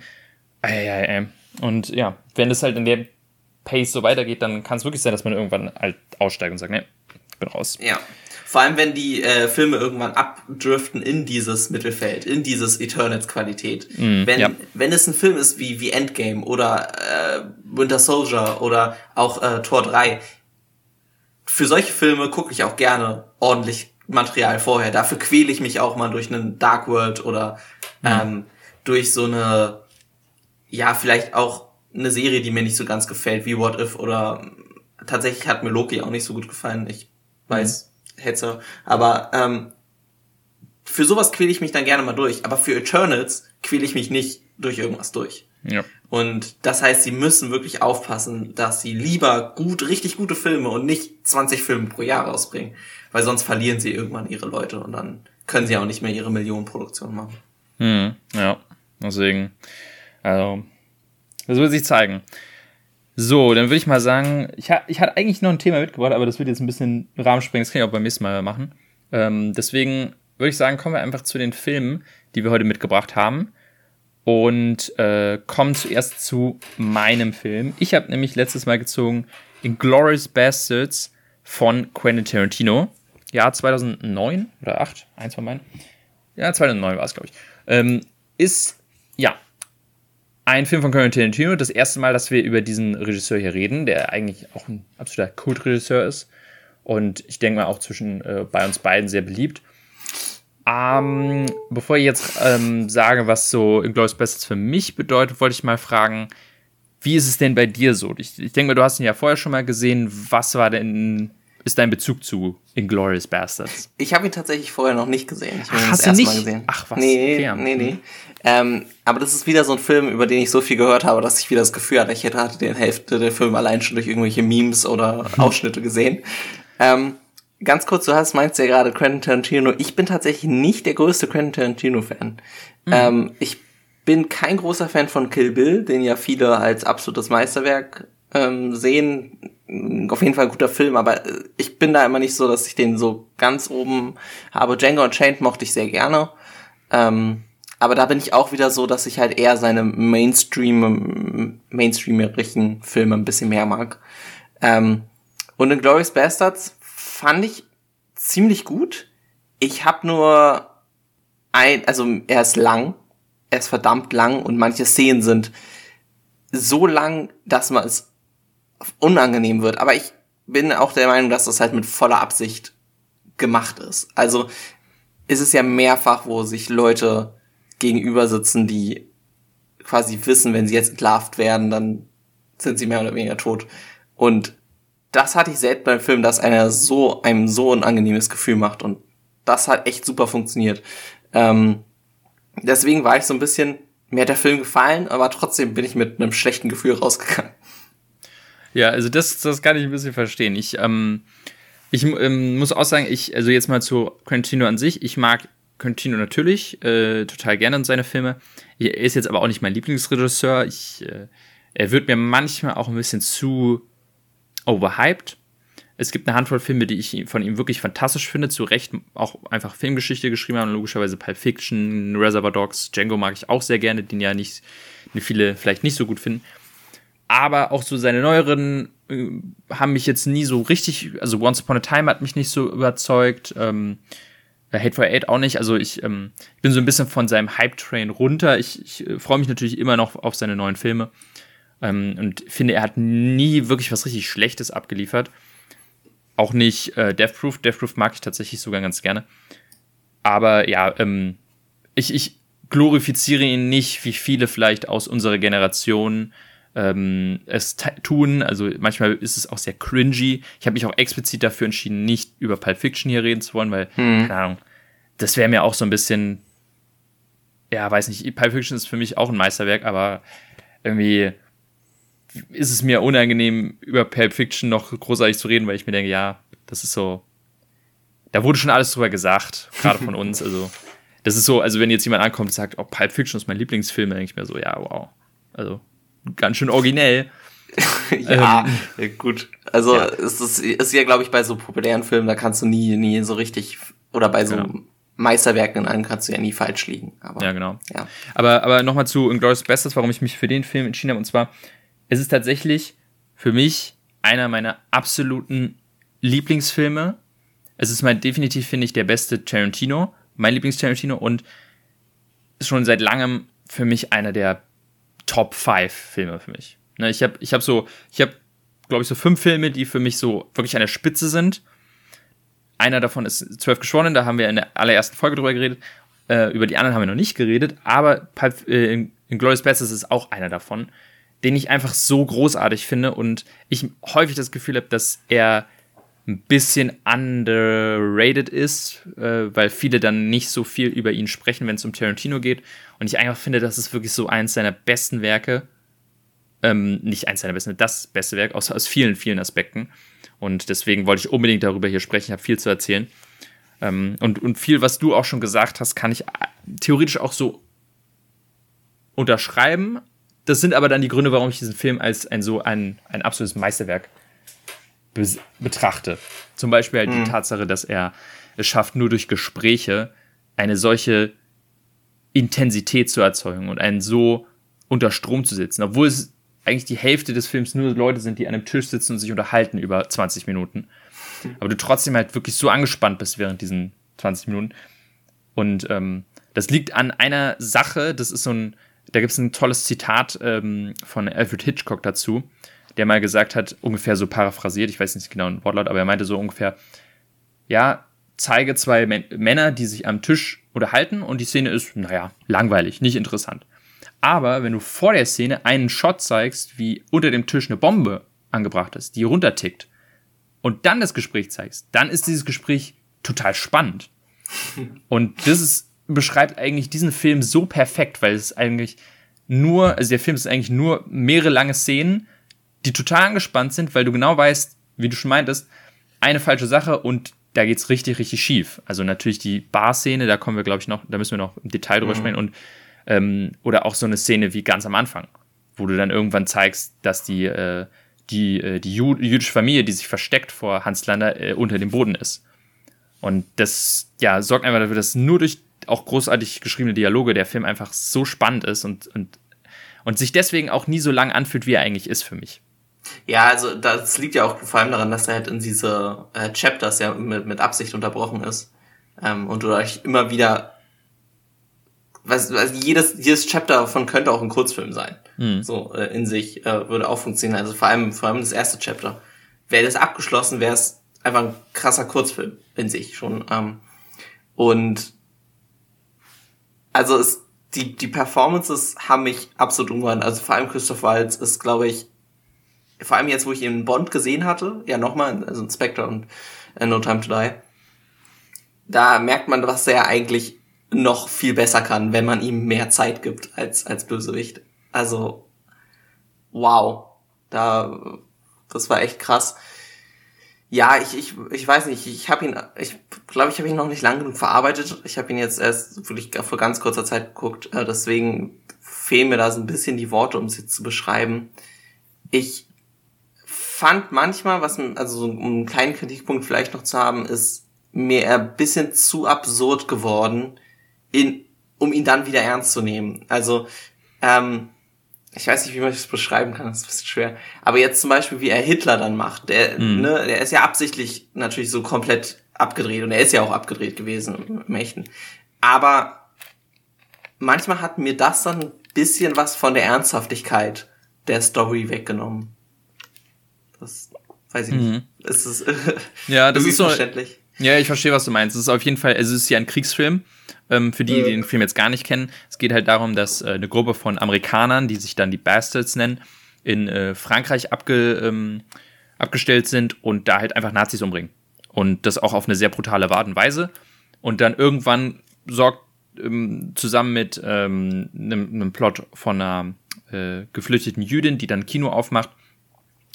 Äh, und ja, wenn das halt in der Pace so weitergeht, dann kann es wirklich sein, dass man irgendwann halt aussteigt und sagt, ne, ich bin raus. Ja. Vor allem, wenn die äh, Filme irgendwann abdriften in dieses Mittelfeld, in dieses Eternals-Qualität. Mm, wenn, ja. wenn es ein Film ist wie, wie Endgame oder äh, Winter Soldier oder auch äh, Tor 3, für solche Filme gucke ich auch gerne ordentlich Material vorher. Dafür quäle ich mich auch mal durch einen Dark World oder mm. ähm, durch so eine, ja, vielleicht auch eine Serie, die mir nicht so ganz gefällt, wie What If oder tatsächlich hat mir Loki auch nicht so gut gefallen. Ich weiß, mm Hetze. Aber ähm, für sowas quäle ich mich dann gerne mal durch. Aber für Eternals quäle ich mich nicht durch irgendwas durch. Ja. Und das heißt, sie müssen wirklich aufpassen, dass sie lieber gut, richtig gute Filme und nicht 20 Filme pro Jahr rausbringen. Weil sonst verlieren sie irgendwann ihre Leute und dann können sie auch nicht mehr ihre Millionenproduktion machen. Hm, ja, deswegen, also, das wird sich zeigen. So, dann würde ich mal sagen, ich, ha ich hatte eigentlich noch ein Thema mitgebracht, aber das wird jetzt ein bisschen Rahmen sprengen, das kann ich auch beim nächsten Mal machen. Ähm, deswegen würde ich sagen, kommen wir einfach zu den Filmen, die wir heute mitgebracht haben. Und äh, kommen zuerst zu meinem Film. Ich habe nämlich letztes Mal gezogen Inglourious Bastards von Quentin Tarantino. Jahr 2009 oder 8, eins von meinen. Ja, 2009 war es, glaube ich. Ähm, ist, ja, ein Film von Quentin Tarantino, das erste Mal, dass wir über diesen Regisseur hier reden, der eigentlich auch ein absoluter Kultregisseur ist und ich denke mal auch zwischen äh, bei uns beiden sehr beliebt. Ähm, bevor ich jetzt ähm, sage, was so Inglourious Basterds für mich bedeutet, wollte ich mal fragen, wie ist es denn bei dir so? Ich, ich denke mal, du hast ihn ja vorher schon mal gesehen. Was war denn ist dein Bezug zu Inglourious Bastards? Ich habe ihn tatsächlich vorher noch nicht gesehen. Ich habe ihn das erste nicht? Mal gesehen. Ach was? Nee, okay. nee, nee. Ähm, aber das ist wieder so ein Film, über den ich so viel gehört habe, dass ich wieder das Gefühl hatte, ich hätte den Hälfte der Film allein schon durch irgendwelche Memes oder Ausschnitte gesehen. Ähm, ganz kurz, du hast meinst ja gerade Quentin Tarantino. Ich bin tatsächlich nicht der größte Quentin Tarantino-Fan. Mhm. Ähm, ich bin kein großer Fan von Kill Bill, den ja viele als absolutes Meisterwerk ähm, sehen. Auf jeden Fall ein guter Film, aber äh, ich bin da immer nicht so, dass ich den so ganz oben habe. Django Unchained mochte ich sehr gerne. Ähm, aber da bin ich auch wieder so, dass ich halt eher seine Mainstream, mainstreamerigen Filme ein bisschen mehr mag. Ähm, und in Glorious Bastards fand ich ziemlich gut. Ich habe nur ein, also er ist lang, er ist verdammt lang und manche Szenen sind so lang, dass man es unangenehm wird. Aber ich bin auch der Meinung, dass das halt mit voller Absicht gemacht ist. Also ist es ja mehrfach, wo sich Leute gegenüber sitzen, die quasi wissen, wenn sie jetzt entlarvt werden, dann sind sie mehr oder weniger tot. Und das hatte ich selbst beim Film, dass einer so einem so ein angenehmes Gefühl macht und das hat echt super funktioniert. Ähm, deswegen war ich so ein bisschen, mir hat der Film gefallen, aber trotzdem bin ich mit einem schlechten Gefühl rausgegangen. Ja, also das, das kann ich ein bisschen verstehen. Ich, ähm, ich ähm, muss auch sagen, ich, also jetzt mal zu Quintino an sich, ich mag Quintino natürlich äh, total gerne in seine Filme. Er ist jetzt aber auch nicht mein Lieblingsregisseur. Ich, äh, er wird mir manchmal auch ein bisschen zu overhyped. Es gibt eine Handvoll Filme, die ich von ihm wirklich fantastisch finde, zu Recht auch einfach Filmgeschichte geschrieben haben, logischerweise Pulp Fiction, Reservoir Dogs, Django mag ich auch sehr gerne, den ja nicht viele vielleicht nicht so gut finden. Aber auch so seine neueren äh, haben mich jetzt nie so richtig, also Once Upon a Time hat mich nicht so überzeugt. Ähm, Hate for Eight auch nicht. Also ich, ähm, ich bin so ein bisschen von seinem Hype-Train runter. Ich, ich äh, freue mich natürlich immer noch auf seine neuen Filme. Ähm, und finde, er hat nie wirklich was richtig Schlechtes abgeliefert. Auch nicht äh, Death Proof. Death Proof mag ich tatsächlich sogar ganz gerne. Aber ja, ähm, ich, ich glorifiziere ihn nicht, wie viele vielleicht aus unserer Generation ähm, es tun. Also manchmal ist es auch sehr cringy. Ich habe mich auch explizit dafür entschieden, nicht über Pulp Fiction hier reden zu wollen, weil, hm. keine Ahnung, das wäre mir auch so ein bisschen, ja, weiß nicht, Pulp Fiction ist für mich auch ein Meisterwerk, aber irgendwie ist es mir unangenehm, über Pulp Fiction noch großartig zu reden, weil ich mir denke, ja, das ist so, da wurde schon alles drüber gesagt, gerade von uns, also das ist so, also wenn jetzt jemand ankommt und sagt, oh, Pulp Fiction ist mein Lieblingsfilm, dann denke ich mir so, ja, wow. Also, ganz schön originell. ja, ähm, gut. Also, ja. es ist, ist ja, glaube ich, bei so populären Filmen, da kannst du nie, nie so richtig, oder bei so genau. Meisterwerken in einem kannst du ja nie falsch liegen. Aber, ja, genau. Ja. Aber, aber nochmal zu Inglourious Bestes, warum ich mich für den Film entschieden habe. Und zwar, es ist tatsächlich für mich einer meiner absoluten Lieblingsfilme. Es ist mal definitiv, finde ich, der beste Tarantino mein Lieblings-Tarantino und ist schon seit langem für mich einer der Top 5 Filme für mich. Ne, ich habe ich hab so, ich habe, glaube ich, so fünf Filme, die für mich so wirklich an der Spitze sind. Einer davon ist Zwölf Geschworenen, da haben wir in der allerersten Folge drüber geredet. Äh, über die anderen haben wir noch nicht geredet, aber Pulp, äh, in, Glorious Bastards ist auch einer davon, den ich einfach so großartig finde und ich häufig das Gefühl habe, dass er ein bisschen underrated ist, äh, weil viele dann nicht so viel über ihn sprechen, wenn es um Tarantino geht. Und ich einfach finde, das ist wirklich so eins seiner besten Werke. Ähm, nicht eins seiner besten, das beste Werk, aus, aus vielen, vielen Aspekten. Und deswegen wollte ich unbedingt darüber hier sprechen. Ich habe viel zu erzählen. Ähm, und, und viel, was du auch schon gesagt hast, kann ich äh, theoretisch auch so unterschreiben. Das sind aber dann die Gründe, warum ich diesen Film als ein so ein, ein absolutes Meisterwerk betrachte. Zum Beispiel halt mhm. die Tatsache, dass er es schafft, nur durch Gespräche eine solche Intensität zu erzeugen und einen so unter Strom zu sitzen, obwohl es eigentlich die Hälfte des Films nur Leute sind, die an einem Tisch sitzen und sich unterhalten über 20 Minuten. Aber du trotzdem halt wirklich so angespannt bist während diesen 20 Minuten. Und ähm, das liegt an einer Sache, das ist so ein, da gibt es ein tolles Zitat ähm, von Alfred Hitchcock dazu der mal gesagt hat, ungefähr so paraphrasiert, ich weiß nicht genau ein Wortlaut, aber er meinte so ungefähr, ja, zeige zwei Männer, die sich am Tisch unterhalten und die Szene ist, naja, langweilig, nicht interessant. Aber wenn du vor der Szene einen Shot zeigst, wie unter dem Tisch eine Bombe angebracht ist, die runtertickt, und dann das Gespräch zeigst, dann ist dieses Gespräch total spannend. Und das ist, beschreibt eigentlich diesen Film so perfekt, weil es eigentlich nur, also der Film ist eigentlich nur mehrere lange Szenen, die total angespannt sind, weil du genau weißt, wie du schon meintest, eine falsche Sache und da geht's richtig, richtig schief. Also natürlich die Bar-Szene, da kommen wir, glaube ich, noch, da müssen wir noch im Detail drüber mhm. sprechen und ähm, oder auch so eine Szene wie ganz am Anfang, wo du dann irgendwann zeigst, dass die, äh, die, äh, die jüdische Familie, die sich versteckt vor Hans Lander, äh, unter dem Boden ist. Und das, ja, sorgt einfach dafür, dass nur durch auch großartig geschriebene Dialoge der Film einfach so spannend ist und, und, und sich deswegen auch nie so lang anfühlt, wie er eigentlich ist für mich. Ja, also das liegt ja auch vor allem daran, dass er halt in diese äh, Chapters ja mit, mit Absicht unterbrochen ist. Ähm, und du euch immer wieder was, was jedes, jedes Chapter davon könnte auch ein Kurzfilm sein. Mhm. So äh, in sich äh, würde auch funktionieren. Also vor allem, vor allem das erste Chapter. Wäre das abgeschlossen, wäre es einfach ein krasser Kurzfilm in sich schon. Ähm, und also es, die, die Performances haben mich absolut umgehauen. Also vor allem Christoph Waltz ist, glaube ich, vor allem jetzt, wo ich ihn in Bond gesehen hatte, ja nochmal, also in Spectre und äh, No Time to Die, da merkt man, was er eigentlich noch viel besser kann, wenn man ihm mehr Zeit gibt als, als Bösewicht. Also, wow. Da, das war echt krass. Ja, ich, ich, ich weiß nicht, ich habe ihn, ich glaube, ich habe ihn noch nicht lang genug verarbeitet. Ich habe ihn jetzt erst wirklich vor ganz kurzer Zeit geguckt, äh, deswegen fehlen mir da so ein bisschen die Worte, um es jetzt zu beschreiben. Ich fand manchmal, was, also so einen kleinen Kritikpunkt vielleicht noch zu haben, ist mir ein bisschen zu absurd geworden, in, um ihn dann wieder ernst zu nehmen. Also, ähm, ich weiß nicht, wie man das beschreiben kann, das ist ein bisschen schwer. Aber jetzt zum Beispiel, wie er Hitler dann macht, der, mhm. ne, der ist ja absichtlich natürlich so komplett abgedreht und er ist ja auch abgedreht gewesen im Echten. Aber manchmal hat mir das dann ein bisschen was von der Ernsthaftigkeit der Story weggenommen. Das weiß ich nicht. Mhm. Es ist, ja, das ist so. Ja, ich verstehe, was du meinst. Es ist auf jeden Fall, es ist ja ein Kriegsfilm. Ähm, für die, die den Film jetzt gar nicht kennen. Es geht halt darum, dass äh, eine Gruppe von Amerikanern, die sich dann die Bastards nennen, in äh, Frankreich abge, ähm, abgestellt sind und da halt einfach Nazis umbringen. Und das auch auf eine sehr brutale Art und Weise. Und dann irgendwann sorgt ähm, zusammen mit ähm, einem, Plot von einer äh, geflüchteten Jüdin, die dann Kino aufmacht,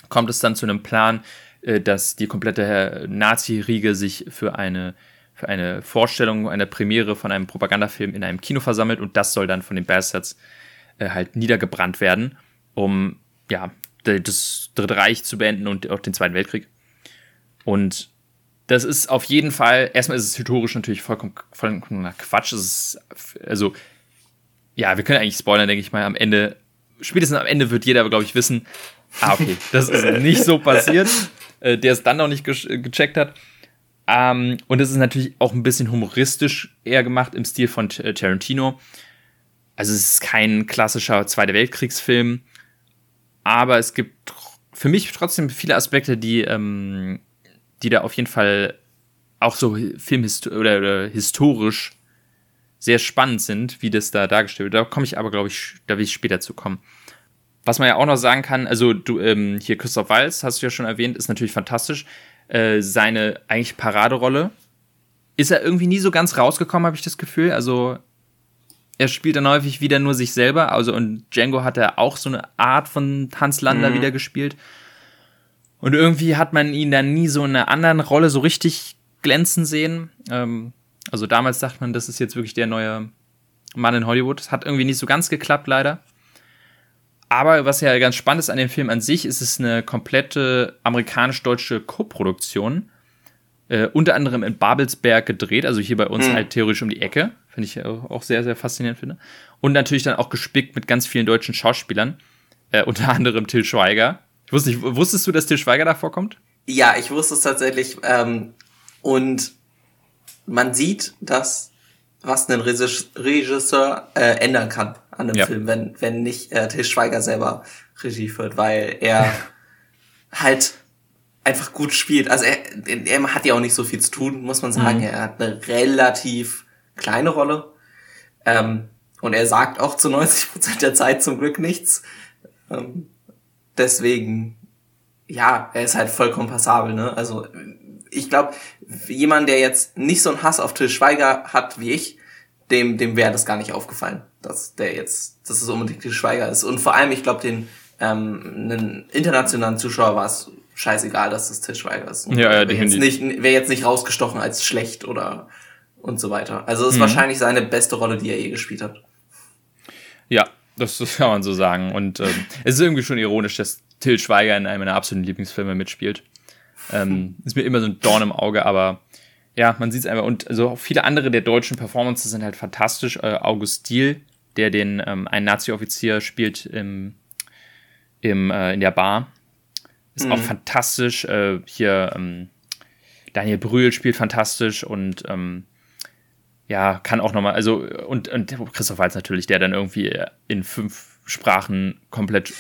kommt es dann zu einem Plan, äh, dass die komplette Nazi-Riege sich für eine für eine Vorstellung, eine Premiere von einem Propagandafilm in einem Kino versammelt und das soll dann von den Bastards äh, halt niedergebrannt werden, um ja das Dritte Reich zu beenden und auch den Zweiten Weltkrieg. Und das ist auf jeden Fall, erstmal ist es historisch natürlich vollkommen, vollkommen Quatsch. Ist, also, ja, wir können eigentlich spoilern, denke ich mal, am Ende, spätestens am Ende wird jeder, glaube ich, wissen, ah, okay, das ist nicht so passiert, äh, der es dann noch nicht ge gecheckt hat. Ähm, und es ist natürlich auch ein bisschen humoristisch eher gemacht im Stil von T Tarantino. Also es ist kein klassischer Zweiter Weltkriegsfilm, aber es gibt für mich trotzdem viele Aspekte, die, ähm, die da auf jeden Fall auch so filmhisto oder, oder historisch sehr spannend sind, wie das da dargestellt wird. Da komme ich aber, glaube ich, da will ich später zu kommen. Was man ja auch noch sagen kann, also du, ähm, hier Christoph Walz, hast du ja schon erwähnt, ist natürlich fantastisch. Äh, seine eigentlich Paraderolle. Ist er irgendwie nie so ganz rausgekommen, habe ich das Gefühl. Also er spielt dann häufig wieder nur sich selber. Also und Django hat er auch so eine Art von Hans Lander mhm. wieder gespielt. Und irgendwie hat man ihn dann nie so in einer anderen Rolle so richtig glänzen sehen. Ähm, also damals dachte man, das ist jetzt wirklich der neue Mann in Hollywood. Das hat irgendwie nicht so ganz geklappt, leider. Aber was ja ganz spannend ist an dem Film an sich, ist es eine komplette amerikanisch-deutsche Koproduktion. Äh, unter anderem in Babelsberg gedreht, also hier bei uns mhm. halt theoretisch um die Ecke. Finde ich auch sehr, sehr faszinierend finde. Und natürlich dann auch gespickt mit ganz vielen deutschen Schauspielern. Äh, unter anderem Till Schweiger. Ich wusste nicht, wusstest du, dass Till Schweiger da vorkommt? Ja, ich wusste es tatsächlich. Ähm, und man sieht, dass was ein Regisseur äh, ändern kann an einem ja. Film, wenn, wenn nicht äh, Til Schweiger selber Regie führt, weil er halt einfach gut spielt. Also er, er hat ja auch nicht so viel zu tun, muss man sagen. Mhm. Er hat eine relativ kleine Rolle. Ähm, und er sagt auch zu 90 Prozent der Zeit zum Glück nichts. Ähm, deswegen, ja, er ist halt vollkommen passabel, ne? Also ich glaube, jemand, der jetzt nicht so einen Hass auf Till Schweiger hat wie ich, dem, dem wäre das gar nicht aufgefallen, dass der jetzt, dass es unbedingt Til Schweiger ist. Und vor allem, ich glaube, den ähm, einen internationalen Zuschauer war es scheißegal, dass das Til Schweiger ist. Und ja, ja, wäre jetzt, nicht, wär jetzt nicht rausgestochen als schlecht oder und so weiter. Also es ist mhm. wahrscheinlich seine beste Rolle, die er je gespielt hat. Ja, das, das kann man so sagen. Und ähm, es ist irgendwie schon ironisch, dass Till Schweiger in einem meiner absoluten Lieblingsfilme mitspielt. Ähm, ist mir immer so ein Dorn im Auge, aber ja, man sieht es einfach. Und also auch viele andere der deutschen Performances sind halt fantastisch. Äh, August Diel, der den ähm, einen Nazi-Offizier spielt im, im, äh, in der Bar, ist mhm. auch fantastisch. Äh, hier ähm, Daniel Brühl spielt fantastisch und ähm, ja, kann auch nochmal, also und, und Christoph Waltz natürlich, der dann irgendwie in fünf Sprachen komplett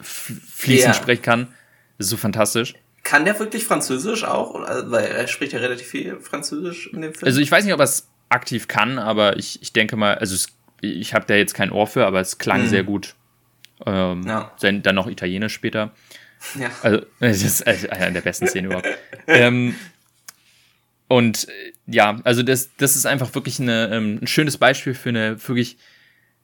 fließend ja. sprechen kann. Das ist so fantastisch. Kann der wirklich Französisch auch? Weil er spricht ja relativ viel Französisch in dem Film. Also ich weiß nicht, ob er es aktiv kann, aber ich, ich denke mal, also es, ich habe da jetzt kein Ohr für, aber es klang mhm. sehr gut. Ähm, ja. Dann noch Italienisch später. Ja. Also, das ist eine der besten Szenen überhaupt. ähm, und ja, also das, das ist einfach wirklich eine, ähm, ein schönes Beispiel für eine wirklich,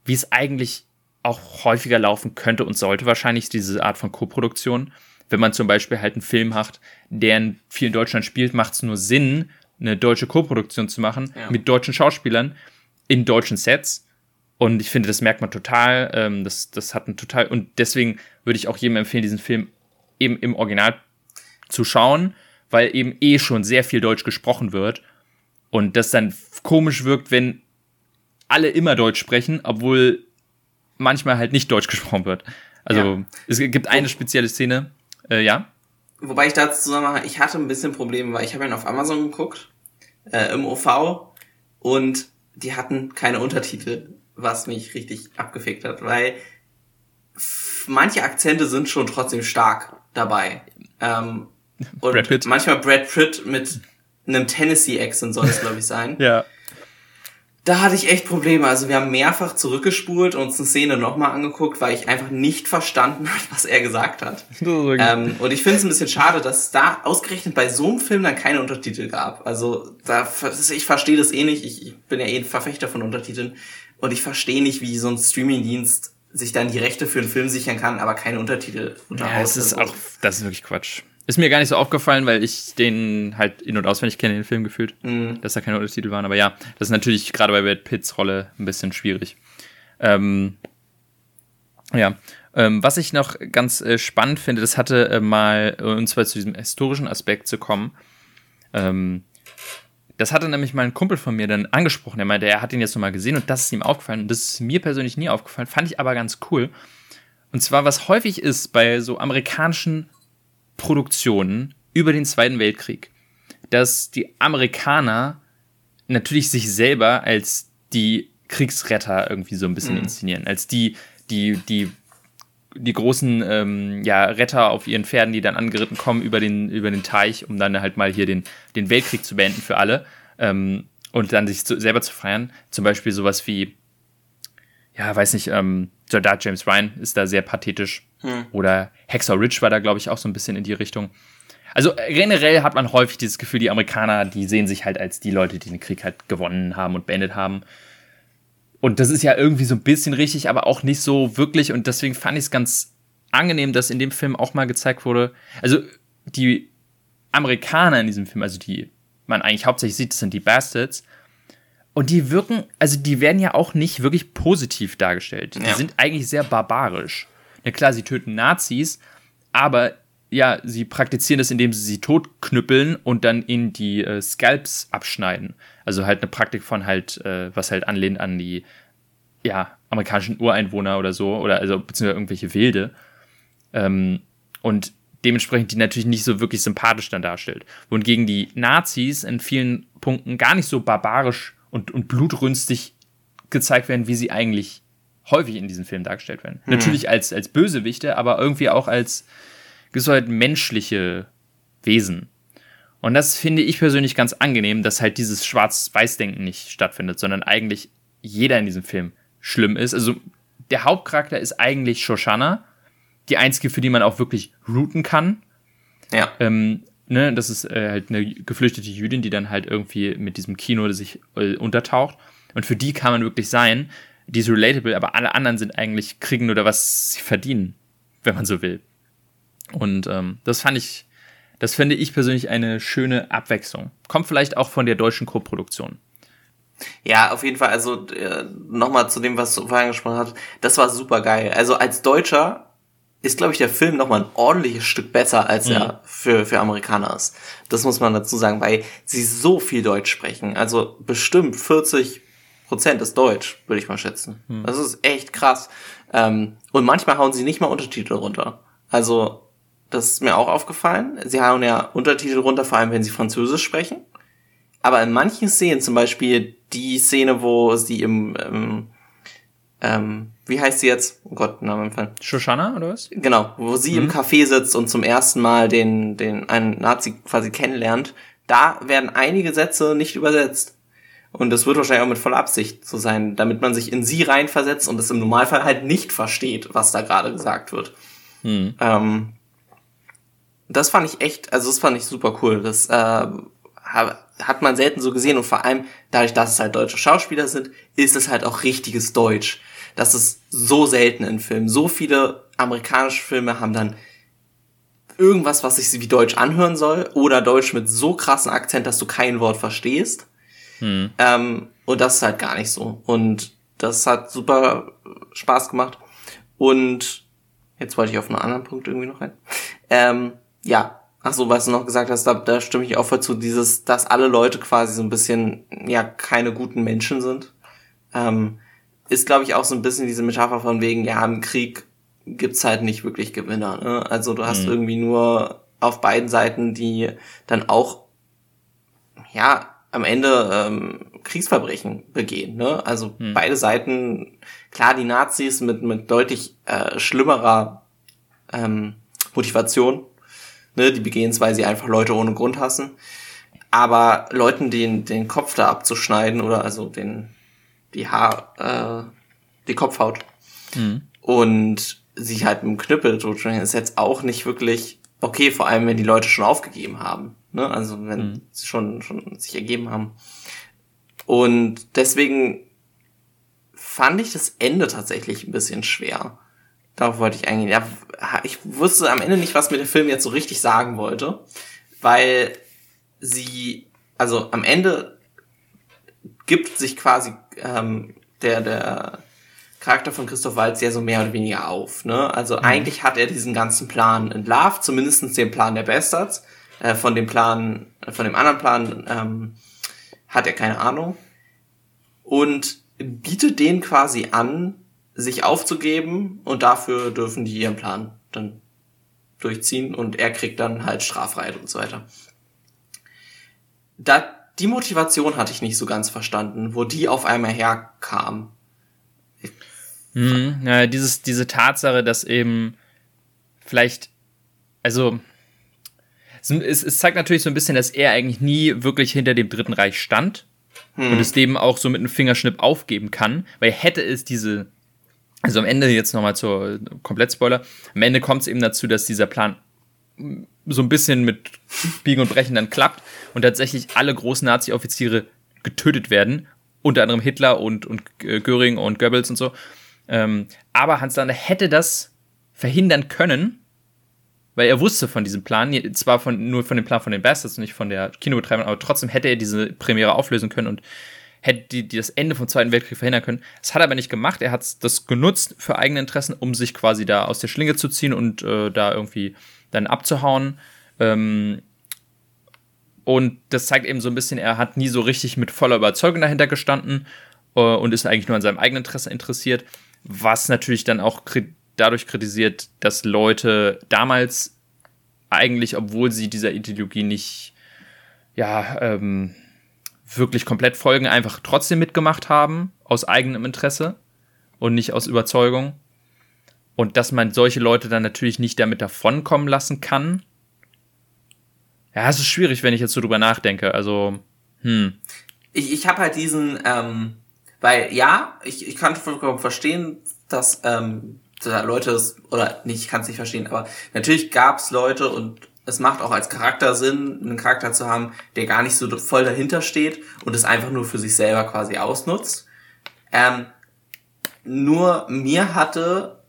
wie es eigentlich auch häufiger laufen könnte und sollte, wahrscheinlich diese Art von Koproduktion wenn man zum Beispiel halt einen Film hat, der in vielen Deutschland spielt, macht es nur Sinn, eine deutsche Koproduktion zu machen ja. mit deutschen Schauspielern in deutschen Sets. Und ich finde, das merkt man total. Ähm, das, das hat ein total. Und deswegen würde ich auch jedem empfehlen, diesen Film eben im Original zu schauen, weil eben eh schon sehr viel Deutsch gesprochen wird. Und das dann komisch wirkt, wenn alle immer Deutsch sprechen, obwohl manchmal halt nicht Deutsch gesprochen wird. Also ja. es gibt eine spezielle Szene, äh, ja. Wobei ich dazu zusammen, ich hatte ein bisschen Probleme, weil ich habe ihn auf Amazon geguckt, äh, im OV, und die hatten keine Untertitel, was mich richtig abgefickt hat, weil manche Akzente sind schon trotzdem stark dabei. Ähm, und Brad manchmal Brad Pitt mit einem Tennessee-Accent soll es, glaube ich, sein. ja. Da hatte ich echt Probleme. Also wir haben mehrfach zurückgespult und uns eine Szene nochmal angeguckt, weil ich einfach nicht verstanden habe, was er gesagt hat. ähm, und ich finde es ein bisschen schade, dass es da ausgerechnet bei so einem Film dann keine Untertitel gab. Also da, ich verstehe das eh nicht. Ich, ich bin ja eh ein Verfechter von Untertiteln. Und ich verstehe nicht, wie so ein Streamingdienst sich dann die Rechte für einen Film sichern kann, aber keine Untertitel. Ja, das ist auch, das ist wirklich Quatsch. Ist mir gar nicht so aufgefallen, weil ich den halt in- und auswendig kenne, den Film gefühlt, mhm. dass da keine Untertitel waren. Aber ja, das ist natürlich gerade bei Brad Pitts Rolle ein bisschen schwierig. Ähm, ja, ähm, was ich noch ganz äh, spannend finde, das hatte äh, mal, äh, und zwar zu diesem historischen Aspekt zu kommen. Ähm, das hatte nämlich mal ein Kumpel von mir dann angesprochen. Der meinte, er hat ihn jetzt nochmal gesehen und das ist ihm aufgefallen. Und das ist mir persönlich nie aufgefallen, fand ich aber ganz cool. Und zwar, was häufig ist bei so amerikanischen Produktionen über den Zweiten Weltkrieg, dass die Amerikaner natürlich sich selber als die Kriegsretter irgendwie so ein bisschen mhm. inszenieren, als die, die, die, die großen ähm, ja, Retter auf ihren Pferden, die dann angeritten kommen über den, über den Teich, um dann halt mal hier den, den Weltkrieg zu beenden für alle ähm, und dann sich zu, selber zu feiern. Zum Beispiel sowas wie, ja, weiß nicht, ähm, Soldat James Ryan ist da sehr pathetisch. Hm. Oder Hexer Rich war da, glaube ich, auch so ein bisschen in die Richtung. Also generell hat man häufig dieses Gefühl, die Amerikaner, die sehen sich halt als die Leute, die den Krieg halt gewonnen haben und beendet haben. Und das ist ja irgendwie so ein bisschen richtig, aber auch nicht so wirklich. Und deswegen fand ich es ganz angenehm, dass in dem Film auch mal gezeigt wurde. Also die Amerikaner in diesem Film, also die man eigentlich hauptsächlich sieht, das sind die Bastards. Und die wirken, also die werden ja auch nicht wirklich positiv dargestellt. Die ja. sind eigentlich sehr barbarisch. Ja klar, sie töten Nazis, aber ja, sie praktizieren das, indem sie sie totknüppeln und dann in die äh, Scalps abschneiden. Also halt eine Praktik von halt, äh, was halt anlehnt an die, ja, amerikanischen Ureinwohner oder so, oder also beziehungsweise irgendwelche Wilde. Ähm, und dementsprechend die natürlich nicht so wirklich sympathisch dann darstellt. Wohingegen die Nazis in vielen Punkten gar nicht so barbarisch und, und blutrünstig gezeigt werden, wie sie eigentlich häufig in diesen Filmen dargestellt werden. Mhm. Natürlich als, als Bösewichte, aber irgendwie auch als halt menschliche Wesen. Und das finde ich persönlich ganz angenehm, dass halt dieses Schwarz-Weiß-Denken nicht stattfindet, sondern eigentlich jeder in diesem Film schlimm ist. Also der Hauptcharakter ist eigentlich Shoshana, die einzige, für die man auch wirklich routen kann. Ja. Ähm, ne, das ist äh, halt eine geflüchtete Jüdin, die dann halt irgendwie mit diesem Kino sich äh, untertaucht. Und für die kann man wirklich sein die ist relatable, aber alle anderen sind eigentlich kriegen oder was sie verdienen, wenn man so will. Und ähm, das fand ich, das finde ich persönlich eine schöne Abwechslung. Kommt vielleicht auch von der deutschen Co-Produktion. Ja, auf jeden Fall. Also äh, nochmal zu dem, was du vorhin gesprochen hast. Das war super geil. Also als Deutscher ist, glaube ich, der Film nochmal ein ordentliches Stück besser, als mhm. er für, für Amerikaner ist. Das muss man dazu sagen, weil sie so viel Deutsch sprechen. Also bestimmt 40 Prozent ist Deutsch, würde ich mal schätzen. Hm. Das ist echt krass. Ähm, und manchmal hauen sie nicht mal Untertitel runter. Also, das ist mir auch aufgefallen. Sie hauen ja Untertitel runter, vor allem wenn sie Französisch sprechen. Aber in manchen Szenen, zum Beispiel die Szene, wo sie im, ähm, ähm, wie heißt sie jetzt? Oh Gott, Name im Fall. Shoshana, oder was? Genau, wo sie mhm. im Café sitzt und zum ersten Mal den, den, einen Nazi quasi kennenlernt. Da werden einige Sätze nicht übersetzt. Und das wird wahrscheinlich auch mit voller Absicht so sein, damit man sich in sie reinversetzt und es im Normalfall halt nicht versteht, was da gerade gesagt wird. Hm. Ähm, das fand ich echt, also das fand ich super cool. Das äh, hat man selten so gesehen und vor allem dadurch, dass es halt deutsche Schauspieler sind, ist es halt auch richtiges Deutsch. Das ist so selten in Filmen. So viele amerikanische Filme haben dann irgendwas, was sich wie Deutsch anhören soll oder Deutsch mit so krassen Akzent, dass du kein Wort verstehst. Hm. Ähm, und das ist halt gar nicht so. Und das hat super Spaß gemacht. Und jetzt wollte ich auf einen anderen Punkt irgendwie noch rein. Ähm, ja, ach so, was du noch gesagt hast, da, da stimme ich auch voll zu, dieses, dass alle Leute quasi so ein bisschen, ja, keine guten Menschen sind. Ähm, ist, glaube ich, auch so ein bisschen diese Metapher von wegen, ja, im Krieg gibt's halt nicht wirklich Gewinner. Ne? Also du hast mhm. irgendwie nur auf beiden Seiten, die dann auch, ja, am Ende ähm, Kriegsverbrechen begehen. Ne? Also hm. beide Seiten, klar, die Nazis mit, mit deutlich äh, schlimmerer ähm, Motivation, ne? die begehen es, weil sie einfach Leute ohne Grund hassen. aber Leuten den, den Kopf da abzuschneiden oder also den, die Haar, äh, die Kopfhaut mhm. und sich halt mit dem Knüppel totschneiden, ist jetzt auch nicht wirklich okay, vor allem wenn die Leute schon aufgegeben haben. Ne? Also wenn mhm. sie schon, schon sich ergeben haben. Und deswegen fand ich das Ende tatsächlich ein bisschen schwer. Darauf wollte ich eingehen. Ja, ich wusste am Ende nicht, was mir der Film jetzt so richtig sagen wollte, weil sie, also am Ende gibt sich quasi ähm, der, der Charakter von Christoph Waltz ja so mehr oder weniger auf. Ne? Also mhm. eigentlich hat er diesen ganzen Plan entlarvt, zumindestens den Plan der Bastards. Äh, von dem Plan, von dem anderen Plan ähm, hat er keine Ahnung. Und bietet denen quasi an, sich aufzugeben und dafür dürfen die ihren Plan dann durchziehen und er kriegt dann halt Straffreiheit und so weiter. Da, die Motivation hatte ich nicht so ganz verstanden, wo die auf einmal herkam. Mhm, ja, dieses, diese Tatsache, dass eben vielleicht, also es, es zeigt natürlich so ein bisschen, dass er eigentlich nie wirklich hinter dem Dritten Reich stand hm. und es dem auch so mit einem Fingerschnipp aufgeben kann, weil hätte es diese, also am Ende jetzt nochmal zur Komplett-Spoiler, am Ende kommt es eben dazu, dass dieser Plan so ein bisschen mit Biegen und Brechen dann klappt und tatsächlich alle großen Nazi-Offiziere getötet werden, unter anderem Hitler und, und äh, Göring und Goebbels und so. Ähm, aber Hans Lander hätte das verhindern können, weil er wusste von diesem Plan, zwar von, nur von dem Plan von den Bastards und nicht von der Kinobetreiberin, aber trotzdem hätte er diese Premiere auflösen können und hätte die, die das Ende vom Zweiten Weltkrieg verhindern können. Das hat er aber nicht gemacht. Er hat das genutzt für eigene Interessen, um sich quasi da aus der Schlinge zu ziehen und äh, da irgendwie dann abzuhauen. Ähm, und das zeigt eben so ein bisschen, er hat nie so richtig mit voller Überzeugung dahinter gestanden äh, und ist eigentlich nur an seinem eigenen Interesse interessiert, was natürlich dann auch dadurch kritisiert, dass Leute damals eigentlich, obwohl sie dieser Ideologie nicht ja, ähm, wirklich komplett folgen, einfach trotzdem mitgemacht haben, aus eigenem Interesse und nicht aus Überzeugung. Und dass man solche Leute dann natürlich nicht damit davonkommen lassen kann. Ja, es ist schwierig, wenn ich jetzt so drüber nachdenke. Also, hm. Ich, ich habe halt diesen, ähm, weil ja, ich, ich kann vollkommen verstehen, dass ähm, Leute, oder nicht, ich kann es nicht verstehen, aber natürlich gab es Leute und es macht auch als Charakter Sinn, einen Charakter zu haben, der gar nicht so voll dahinter steht und es einfach nur für sich selber quasi ausnutzt. Ähm, nur mir hatte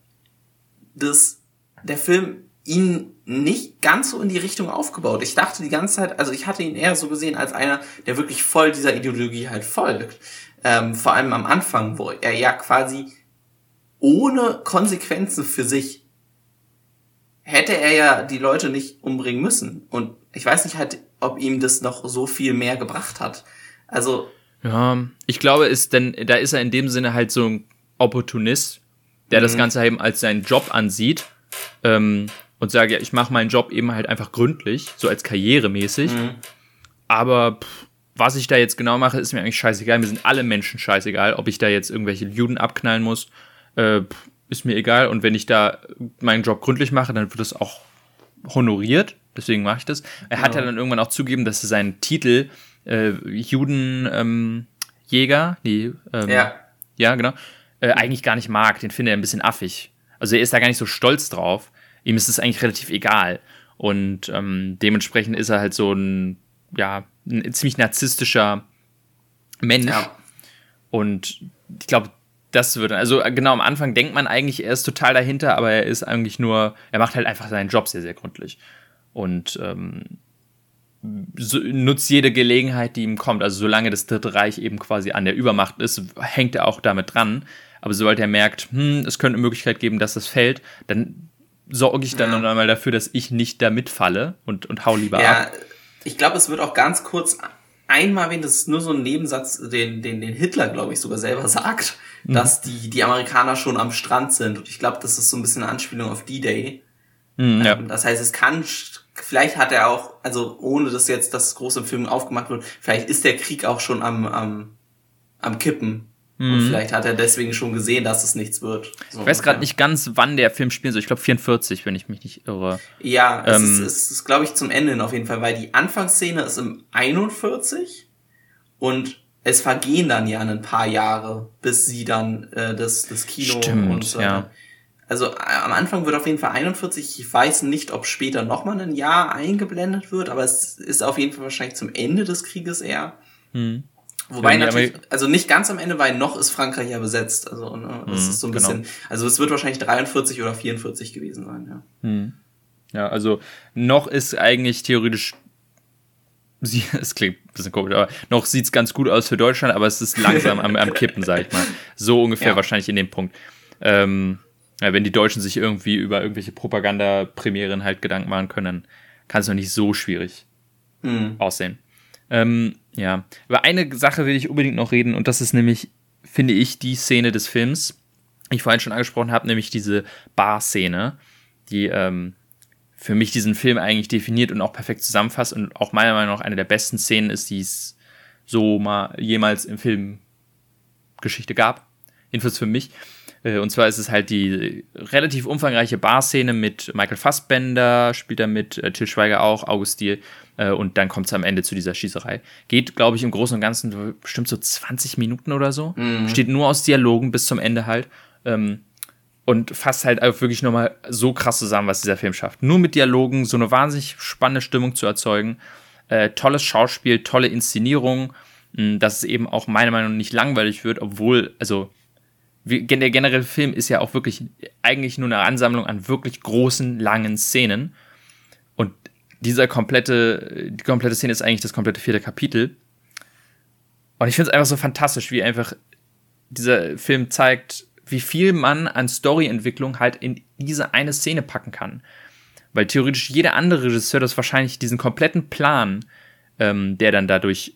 das, der Film ihn nicht ganz so in die Richtung aufgebaut. Ich dachte die ganze Zeit, also ich hatte ihn eher so gesehen als einer, der wirklich voll dieser Ideologie halt folgt. Ähm, vor allem am Anfang, wo er ja quasi ohne Konsequenzen für sich hätte er ja die Leute nicht umbringen müssen. Und ich weiß nicht halt, ob ihm das noch so viel mehr gebracht hat. Also. Ja, ich glaube, ist denn, da ist er in dem Sinne halt so ein Opportunist, der mhm. das Ganze eben als seinen Job ansieht ähm, und sagt, ja, ich mache meinen Job eben halt einfach gründlich, so als karrieremäßig. Mhm. Aber pff, was ich da jetzt genau mache, ist mir eigentlich scheißegal. Mir sind alle Menschen scheißegal, ob ich da jetzt irgendwelche Juden abknallen muss äh, ist mir egal. Und wenn ich da meinen Job gründlich mache, dann wird das auch honoriert. Deswegen mache ich das. Er ja. hat ja dann irgendwann auch zugegeben, dass er seinen Titel äh, Judenjäger, ähm, die ähm, ja. ja genau, äh, eigentlich gar nicht mag. Den findet er ein bisschen affig. Also er ist da gar nicht so stolz drauf. Ihm ist es eigentlich relativ egal. Und ähm, dementsprechend ist er halt so ein, ja, ein ziemlich narzisstischer Mensch. Ja. Und ich glaube, das würde, also äh, genau am Anfang denkt man eigentlich, er ist total dahinter, aber er ist eigentlich nur, er macht halt einfach seinen Job sehr, sehr gründlich. Und ähm, so, nutzt jede Gelegenheit, die ihm kommt. Also solange das Dritte Reich eben quasi an der Übermacht ist, hängt er auch damit dran. Aber sobald er merkt, hm, es könnte eine Möglichkeit geben, dass das fällt, dann sorge ich dann ja. noch einmal dafür, dass ich nicht da mitfalle und, und hau lieber ja, ab. Ich glaube, es wird auch ganz kurz einmal wenn das ist nur so ein Nebensatz, den, den, den Hitler, glaube ich, sogar selber sagt, mhm. dass die, die Amerikaner schon am Strand sind. Und ich glaube, das ist so ein bisschen eine Anspielung auf D-Day. Mhm, ja. Ähm, das heißt, es kann, vielleicht hat er auch, also ohne dass jetzt das große Film aufgemacht wird, vielleicht ist der Krieg auch schon am, am, am Kippen. Mhm. Und vielleicht hat er deswegen schon gesehen, dass es nichts wird. So ich weiß gerade nicht ganz, wann der Film spielen soll. Ich glaube 44, wenn ich mich nicht irre. Ja, ähm, es ist, es ist glaube ich, zum Ende hin auf jeden Fall, weil die Anfangsszene ist im 41 und es vergehen dann ja ein paar Jahre, bis sie dann äh, das, das Kino Stimmt, und so. Ja. Also äh, am Anfang wird auf jeden Fall 41. Ich weiß nicht, ob später nochmal ein Jahr eingeblendet wird, aber es ist auf jeden Fall wahrscheinlich zum Ende des Krieges eher. Hm. Wobei natürlich, also nicht ganz am Ende, weil noch ist Frankreich ja besetzt. Also ne, das hm, ist so ein genau. bisschen, also es wird wahrscheinlich 43 oder 44 gewesen sein, ja. Hm. Ja, also noch ist eigentlich theoretisch, sie, es klingt ein bisschen komisch, aber noch sieht's ganz gut aus für Deutschland, aber es ist langsam am, am Kippen, sag ich mal. So ungefähr ja. wahrscheinlich in dem Punkt. Ähm, ja, wenn die Deutschen sich irgendwie über irgendwelche Propagandapremieren halt Gedanken machen können, kann es noch nicht so schwierig hm. aussehen. Ähm, ja, über eine Sache will ich unbedingt noch reden und das ist nämlich, finde ich, die Szene des Films, die ich vorhin schon angesprochen habe, nämlich diese Bar-Szene, die ähm, für mich diesen Film eigentlich definiert und auch perfekt zusammenfasst und auch meiner Meinung nach eine der besten Szenen ist, die es so mal jemals im Filmgeschichte gab. Jedenfalls für mich. Äh, und zwar ist es halt die relativ umfangreiche Bar-Szene mit Michael Fassbender, spielt er mit äh, Till Schweiger auch, August Diel, äh, und dann kommt es am Ende zu dieser Schießerei. Geht, glaube ich, im Großen und Ganzen bestimmt so 20 Minuten oder so. Mhm. Steht nur aus Dialogen bis zum Ende halt. Ähm, und fasst halt einfach wirklich nochmal so krass zusammen, was dieser Film schafft. Nur mit Dialogen so eine wahnsinnig spannende Stimmung zu erzeugen. Äh, tolles Schauspiel, tolle Inszenierung, mh, dass es eben auch meiner Meinung nach nicht langweilig wird, obwohl, also der generelle Film ist ja auch wirklich eigentlich nur eine Ansammlung an wirklich großen, langen Szenen. Und dieser komplette, die komplette Szene ist eigentlich das komplette vierte Kapitel. Und ich finde es einfach so fantastisch, wie einfach dieser Film zeigt, wie viel man an Storyentwicklung halt in diese eine Szene packen kann. Weil theoretisch jeder andere Regisseur das wahrscheinlich diesen kompletten Plan, ähm, der dann dadurch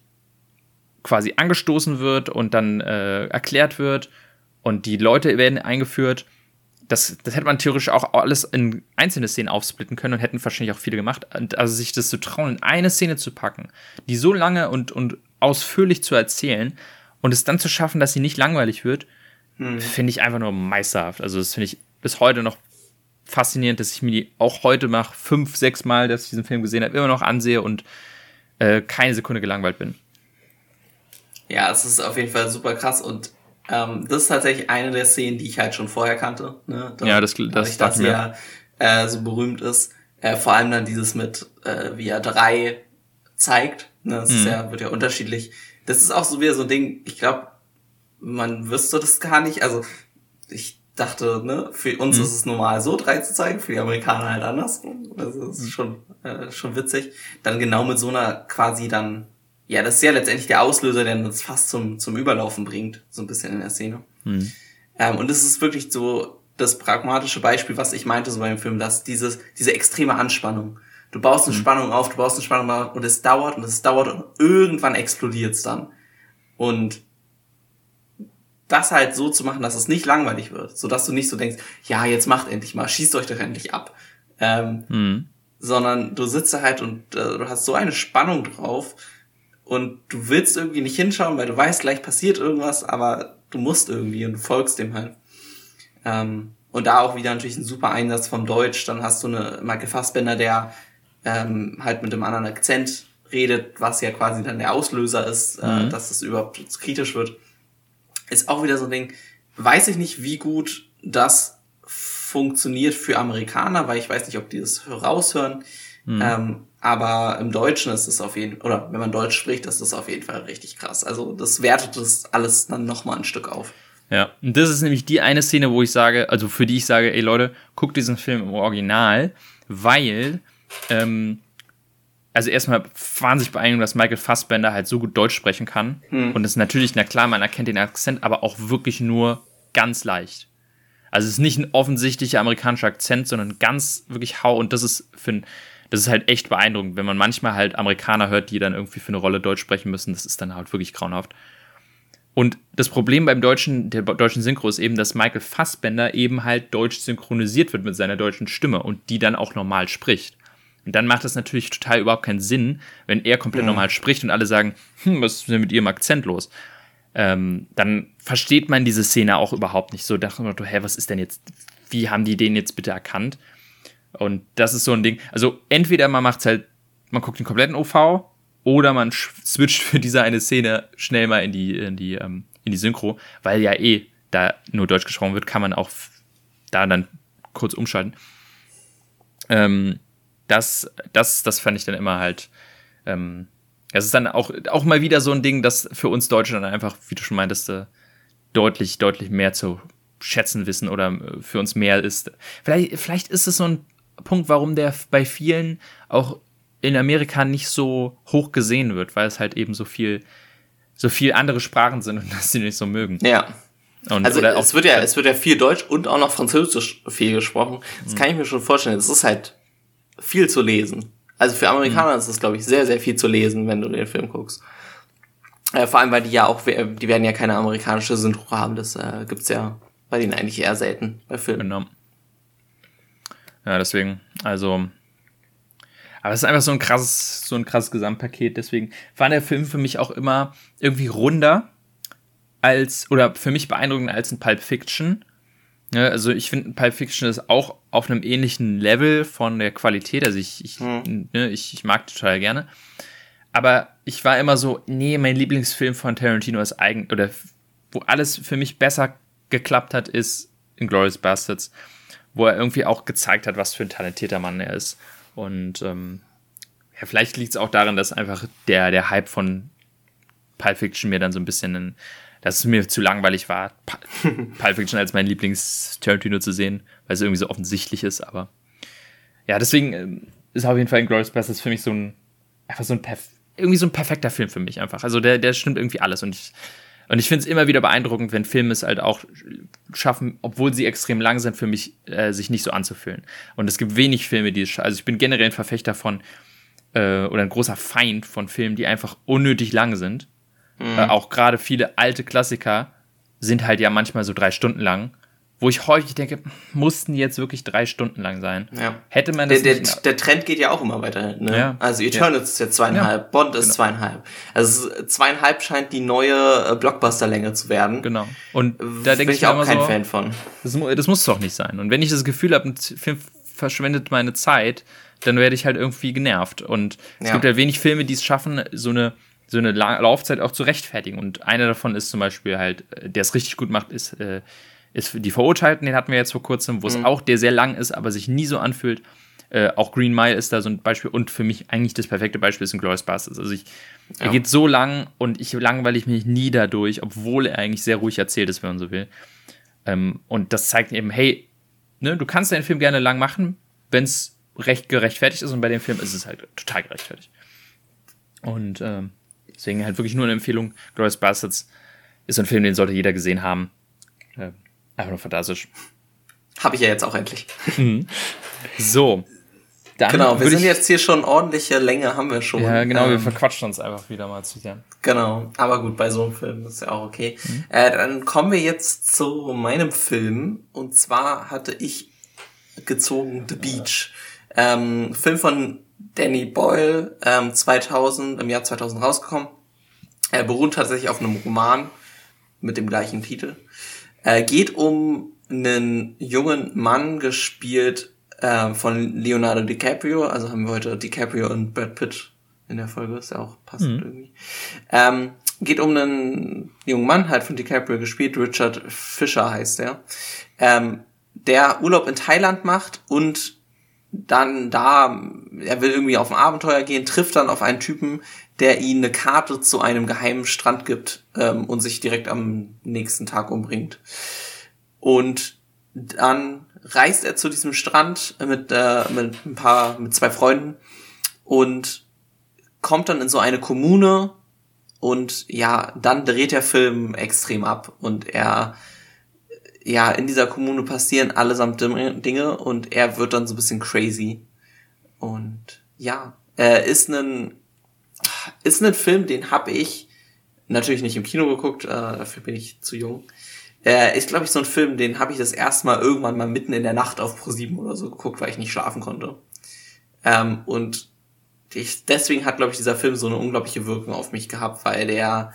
quasi angestoßen wird und dann äh, erklärt wird und die Leute werden eingeführt. Das, das hätte man theoretisch auch alles in einzelne Szenen aufsplitten können und hätten wahrscheinlich auch viele gemacht. Also sich das zu trauen, in eine Szene zu packen, die so lange und, und ausführlich zu erzählen und es dann zu schaffen, dass sie nicht langweilig wird, hm. finde ich einfach nur meisterhaft. Also das finde ich bis heute noch faszinierend, dass ich mir die auch heute nach fünf, sechs Mal, dass ich diesen Film gesehen habe, immer noch ansehe und äh, keine Sekunde gelangweilt bin. Ja, es ist auf jeden Fall super krass und ähm, das ist tatsächlich eine der Szenen, die ich halt schon vorher kannte. Ne? Da, ja, das, das, das dass er äh, so berühmt ist. Äh, vor allem dann dieses mit, äh, wie er drei zeigt. Ne? Das mhm. ist ja, wird ja unterschiedlich. Das ist auch so wieder so ein Ding, ich glaube, man wüsste das gar nicht. Also ich dachte, ne, für uns mhm. ist es normal so, drei zu zeigen, für die Amerikaner halt anders. Also das ist schon, äh, schon witzig. Dann genau mit so einer quasi dann ja, das ist ja letztendlich der Auslöser, der uns fast zum, zum Überlaufen bringt, so ein bisschen in der Szene. Mhm. Ähm, und es ist wirklich so das pragmatische Beispiel, was ich meinte so beim Film, dass dieses, diese extreme Anspannung. Du baust eine mhm. Spannung auf, du baust eine Spannung auf und es dauert und es dauert und irgendwann explodiert es dann. Und das halt so zu machen, dass es nicht langweilig wird, so dass du nicht so denkst, ja, jetzt macht endlich mal, schießt euch doch endlich ab. Ähm, mhm. Sondern du sitzt da halt und äh, du hast so eine Spannung drauf, und du willst irgendwie nicht hinschauen, weil du weißt, gleich passiert irgendwas, aber du musst irgendwie und du folgst dem halt. Ähm, und da auch wieder natürlich ein super Einsatz vom Deutsch. Dann hast du eine Michael Fassbender, der ähm, halt mit einem anderen Akzent redet, was ja quasi dann der Auslöser ist, äh, mhm. äh, dass es überhaupt kritisch wird. Ist auch wieder so ein Ding. Weiß ich nicht, wie gut das funktioniert für Amerikaner, weil ich weiß nicht, ob die das raushören. Mhm. Ähm, aber im Deutschen ist es auf jeden Fall, oder wenn man Deutsch spricht, ist das auf jeden Fall richtig krass. Also das wertet das alles dann nochmal ein Stück auf. Ja, und das ist nämlich die eine Szene, wo ich sage, also für die ich sage, ey Leute, guckt diesen Film im Original, weil, ähm, also erstmal wahnsinnig beeindruckend, dass Michael Fassbender halt so gut Deutsch sprechen kann. Hm. Und es ist natürlich, na klar, man erkennt den Akzent, aber auch wirklich nur ganz leicht. Also es ist nicht ein offensichtlicher amerikanischer Akzent, sondern ganz wirklich hau. Und das ist für ein das ist halt echt beeindruckend, wenn man manchmal halt Amerikaner hört, die dann irgendwie für eine Rolle Deutsch sprechen müssen. Das ist dann halt wirklich grauenhaft. Und das Problem beim deutschen, der deutschen Synchro ist eben, dass Michael Fassbender eben halt deutsch synchronisiert wird mit seiner deutschen Stimme und die dann auch normal spricht. Und dann macht das natürlich total überhaupt keinen Sinn, wenn er komplett mhm. normal spricht und alle sagen, hm, was ist denn mit ihrem Akzent los? ähm, dann versteht man diese Szene auch überhaupt nicht so. Da dachte man, hä, was ist denn jetzt, wie haben die den jetzt bitte erkannt? Und das ist so ein Ding. Also entweder man macht halt, man guckt den kompletten OV oder man switcht für diese eine Szene schnell mal in die, in die, ähm, in die Synchro, weil ja eh da nur Deutsch gesprochen wird, kann man auch da dann kurz umschalten. Ähm, das, das, das fand ich dann immer halt. Ähm, es ist dann auch, auch mal wieder so ein Ding, das für uns Deutsche dann einfach, wie du schon meintest, äh, deutlich, deutlich mehr zu schätzen wissen oder äh, für uns mehr ist. Vielleicht, vielleicht ist es so ein Punkt, warum der bei vielen auch in Amerika nicht so hoch gesehen wird, weil es halt eben so viel, so viel andere Sprachen sind und das sie nicht so mögen. Ja. Und, also es wird ja, es wird ja viel Deutsch und auch noch Französisch viel gesprochen. Das mhm. kann ich mir schon vorstellen. Es ist halt viel zu lesen. Also für Amerikaner mhm. ist es, glaube ich, sehr, sehr viel zu lesen, wenn du den Film guckst. Äh, vor allem, weil die ja auch, die werden ja keine amerikanische Synchro haben. Das äh, gibt's ja bei denen eigentlich eher selten bei Filmen. Genau. Ja, deswegen, also. Aber es ist einfach so ein krasses, so ein krasses Gesamtpaket. Deswegen war der Film für mich auch immer irgendwie runder als, oder für mich beeindruckender als ein Pulp Fiction. Ja, also ich finde, Pulp Fiction ist auch auf einem ähnlichen Level von der Qualität. Also ich, ich, hm. ne, ich, ich mag total gerne. Aber ich war immer so, nee, mein Lieblingsfilm von Tarantino ist eigen, oder wo alles für mich besser geklappt hat, ist Inglourious Bastards wo er irgendwie auch gezeigt hat, was für ein talentierter Mann er ist. Und ähm, ja, vielleicht liegt es auch daran, dass einfach der, der Hype von Pulp Fiction mir dann so ein bisschen, in, dass es mir zu langweilig war, Pulp Fiction als mein Lieblings-Tarantino zu sehen, weil es irgendwie so offensichtlich ist. Aber ja, deswegen ähm, ist auf jeden Fall Glorious Bastards für mich so ein, einfach so ein, irgendwie so ein perfekter Film für mich einfach. Also der, der stimmt irgendwie alles und ich und ich finde es immer wieder beeindruckend, wenn Filme es halt auch schaffen, obwohl sie extrem lang sind, für mich äh, sich nicht so anzufühlen. Und es gibt wenig Filme, die es schaffen. Also ich bin generell ein Verfechter von äh, oder ein großer Feind von Filmen, die einfach unnötig lang sind. Mhm. Äh, auch gerade viele alte Klassiker sind halt ja manchmal so drei Stunden lang wo ich häufig denke, mussten jetzt wirklich drei Stunden lang sein. Ja. Hätte man das der, der, der Trend geht ja auch immer weiter. Ne? Ja. Also Eternals ja. ist jetzt zweieinhalb. Bond ist genau. zweieinhalb. Also zweieinhalb scheint die neue äh, Blockbuster-Länge zu werden. Genau. Und da denke ich, ich auch kein so, Fan von. Das, das muss doch nicht sein. Und wenn ich das Gefühl habe, ein Film verschwendet meine Zeit, dann werde ich halt irgendwie genervt. Und es gibt ja wenig Filme, die es schaffen, so eine so eine Laufzeit auch zu rechtfertigen. Und einer davon ist zum Beispiel halt, äh, der es richtig gut macht, ist äh, ist die Verurteilten, den hatten wir jetzt vor kurzem, wo es mhm. auch der sehr lang ist, aber sich nie so anfühlt. Äh, auch Green Mile ist da so ein Beispiel und für mich eigentlich das perfekte Beispiel ist ein Glorious Bastards. Also ich, ja. er geht so lang und ich langweile ich mich nie dadurch, obwohl er eigentlich sehr ruhig erzählt ist, wenn man so will. Ähm, und das zeigt eben, hey, ne, du kannst deinen Film gerne lang machen, wenn es recht gerechtfertigt ist und bei dem Film ist es halt total gerechtfertigt. Und ähm, deswegen halt wirklich nur eine Empfehlung. Glorious Bastards ist ein Film, den sollte jeder gesehen haben. Äh, Einfach nur fantastisch. Habe ich ja jetzt auch endlich. Mhm. So. Dann genau, wir sind jetzt hier schon ordentliche Länge, haben wir schon. Ja, genau, ähm, wir verquatschen uns einfach wieder mal zu sehr. Genau, aber gut, bei so einem Film ist ja auch okay. Mhm. Äh, dann kommen wir jetzt zu meinem Film. Und zwar hatte ich gezogen The Beach. Ähm, Film von Danny Boyle, ähm, 2000, im Jahr 2000 rausgekommen. Er beruht tatsächlich auf einem Roman mit dem gleichen Titel. Äh, geht um einen jungen Mann gespielt äh, von Leonardo DiCaprio. Also haben wir heute DiCaprio und Brad Pitt in der Folge. Ist ja auch passend mhm. irgendwie. Ähm, geht um einen jungen Mann, halt von DiCaprio gespielt. Richard Fisher heißt er. Ähm, der Urlaub in Thailand macht und dann da, er will irgendwie auf ein Abenteuer gehen, trifft dann auf einen Typen, der ihm eine Karte zu einem geheimen Strand gibt ähm, und sich direkt am nächsten Tag umbringt. Und dann reist er zu diesem Strand mit, äh, mit ein paar, mit zwei Freunden und kommt dann in so eine Kommune und ja, dann dreht der Film extrem ab und er, ja, in dieser Kommune passieren allesamt Dinge und er wird dann so ein bisschen crazy. Und ja, er ist ein ist ein Film, den habe ich natürlich nicht im Kino geguckt, äh, dafür bin ich zu jung. Äh, ist, glaube ich, so ein Film, den habe ich das erste Mal irgendwann mal mitten in der Nacht auf Pro7 oder so geguckt, weil ich nicht schlafen konnte. Ähm, und ich, deswegen hat, glaube ich, dieser Film so eine unglaubliche Wirkung auf mich gehabt, weil der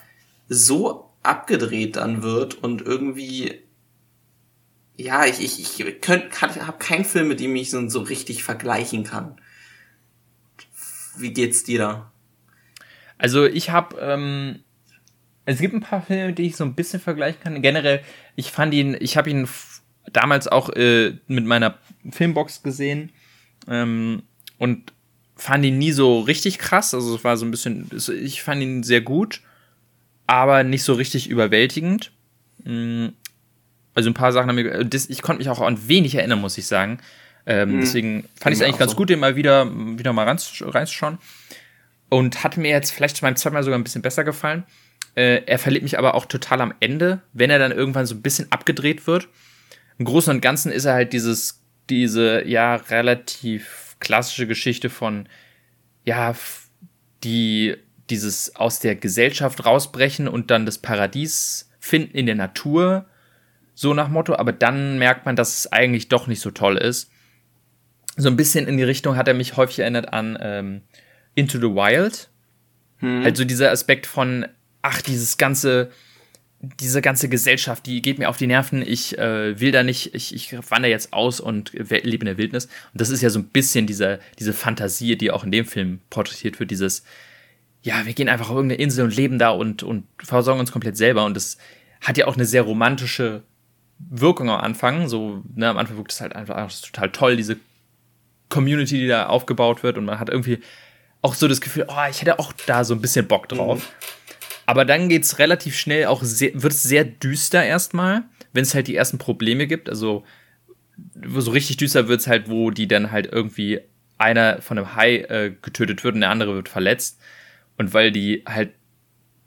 so abgedreht dann wird und irgendwie ja, ich, ich, ich könnt, habe keinen Film, mit dem ich so, so richtig vergleichen kann. Wie geht's dir da? Also ich habe, ähm, es gibt ein paar Filme, die ich so ein bisschen vergleichen kann. Generell, ich fand ihn, ich habe ihn damals auch äh, mit meiner Filmbox gesehen ähm, und fand ihn nie so richtig krass. Also es war so ein bisschen, ich fand ihn sehr gut, aber nicht so richtig überwältigend. Mm, also ein paar Sachen haben mir, ich konnte mich auch an wenig erinnern, muss ich sagen. Ähm, mhm. Deswegen fand ich es eigentlich ganz so. gut, den mal wieder, wieder mal reinzuschauen. Und hat mir jetzt vielleicht beim zweiten Mal sogar ein bisschen besser gefallen. Äh, er verliert mich aber auch total am Ende, wenn er dann irgendwann so ein bisschen abgedreht wird. Im Großen und Ganzen ist er halt dieses, diese, ja, relativ klassische Geschichte von, ja, die, dieses aus der Gesellschaft rausbrechen und dann das Paradies finden in der Natur so nach Motto, aber dann merkt man, dass es eigentlich doch nicht so toll ist. So ein bisschen in die Richtung hat er mich häufig erinnert an ähm, Into the Wild. Hm. Halt so dieser Aspekt von, ach, dieses ganze, diese ganze Gesellschaft, die geht mir auf die Nerven, ich äh, will da nicht, ich, ich wandere jetzt aus und lebe in der Wildnis. Und das ist ja so ein bisschen diese, diese Fantasie, die auch in dem Film porträtiert wird, dieses, ja, wir gehen einfach auf irgendeine Insel und leben da und, und versorgen uns komplett selber. Und das hat ja auch eine sehr romantische Wirkung am Anfang. So, ne, am Anfang wirkt es halt einfach total toll, diese Community, die da aufgebaut wird. Und man hat irgendwie auch so das Gefühl, oh, ich hätte auch da so ein bisschen Bock drauf. Mhm. Aber dann geht es relativ schnell auch wird es sehr düster erstmal, wenn es halt die ersten Probleme gibt. Also so richtig düster wird es halt, wo die dann halt irgendwie einer von einem Hai äh, getötet wird und der andere wird verletzt. Und weil die halt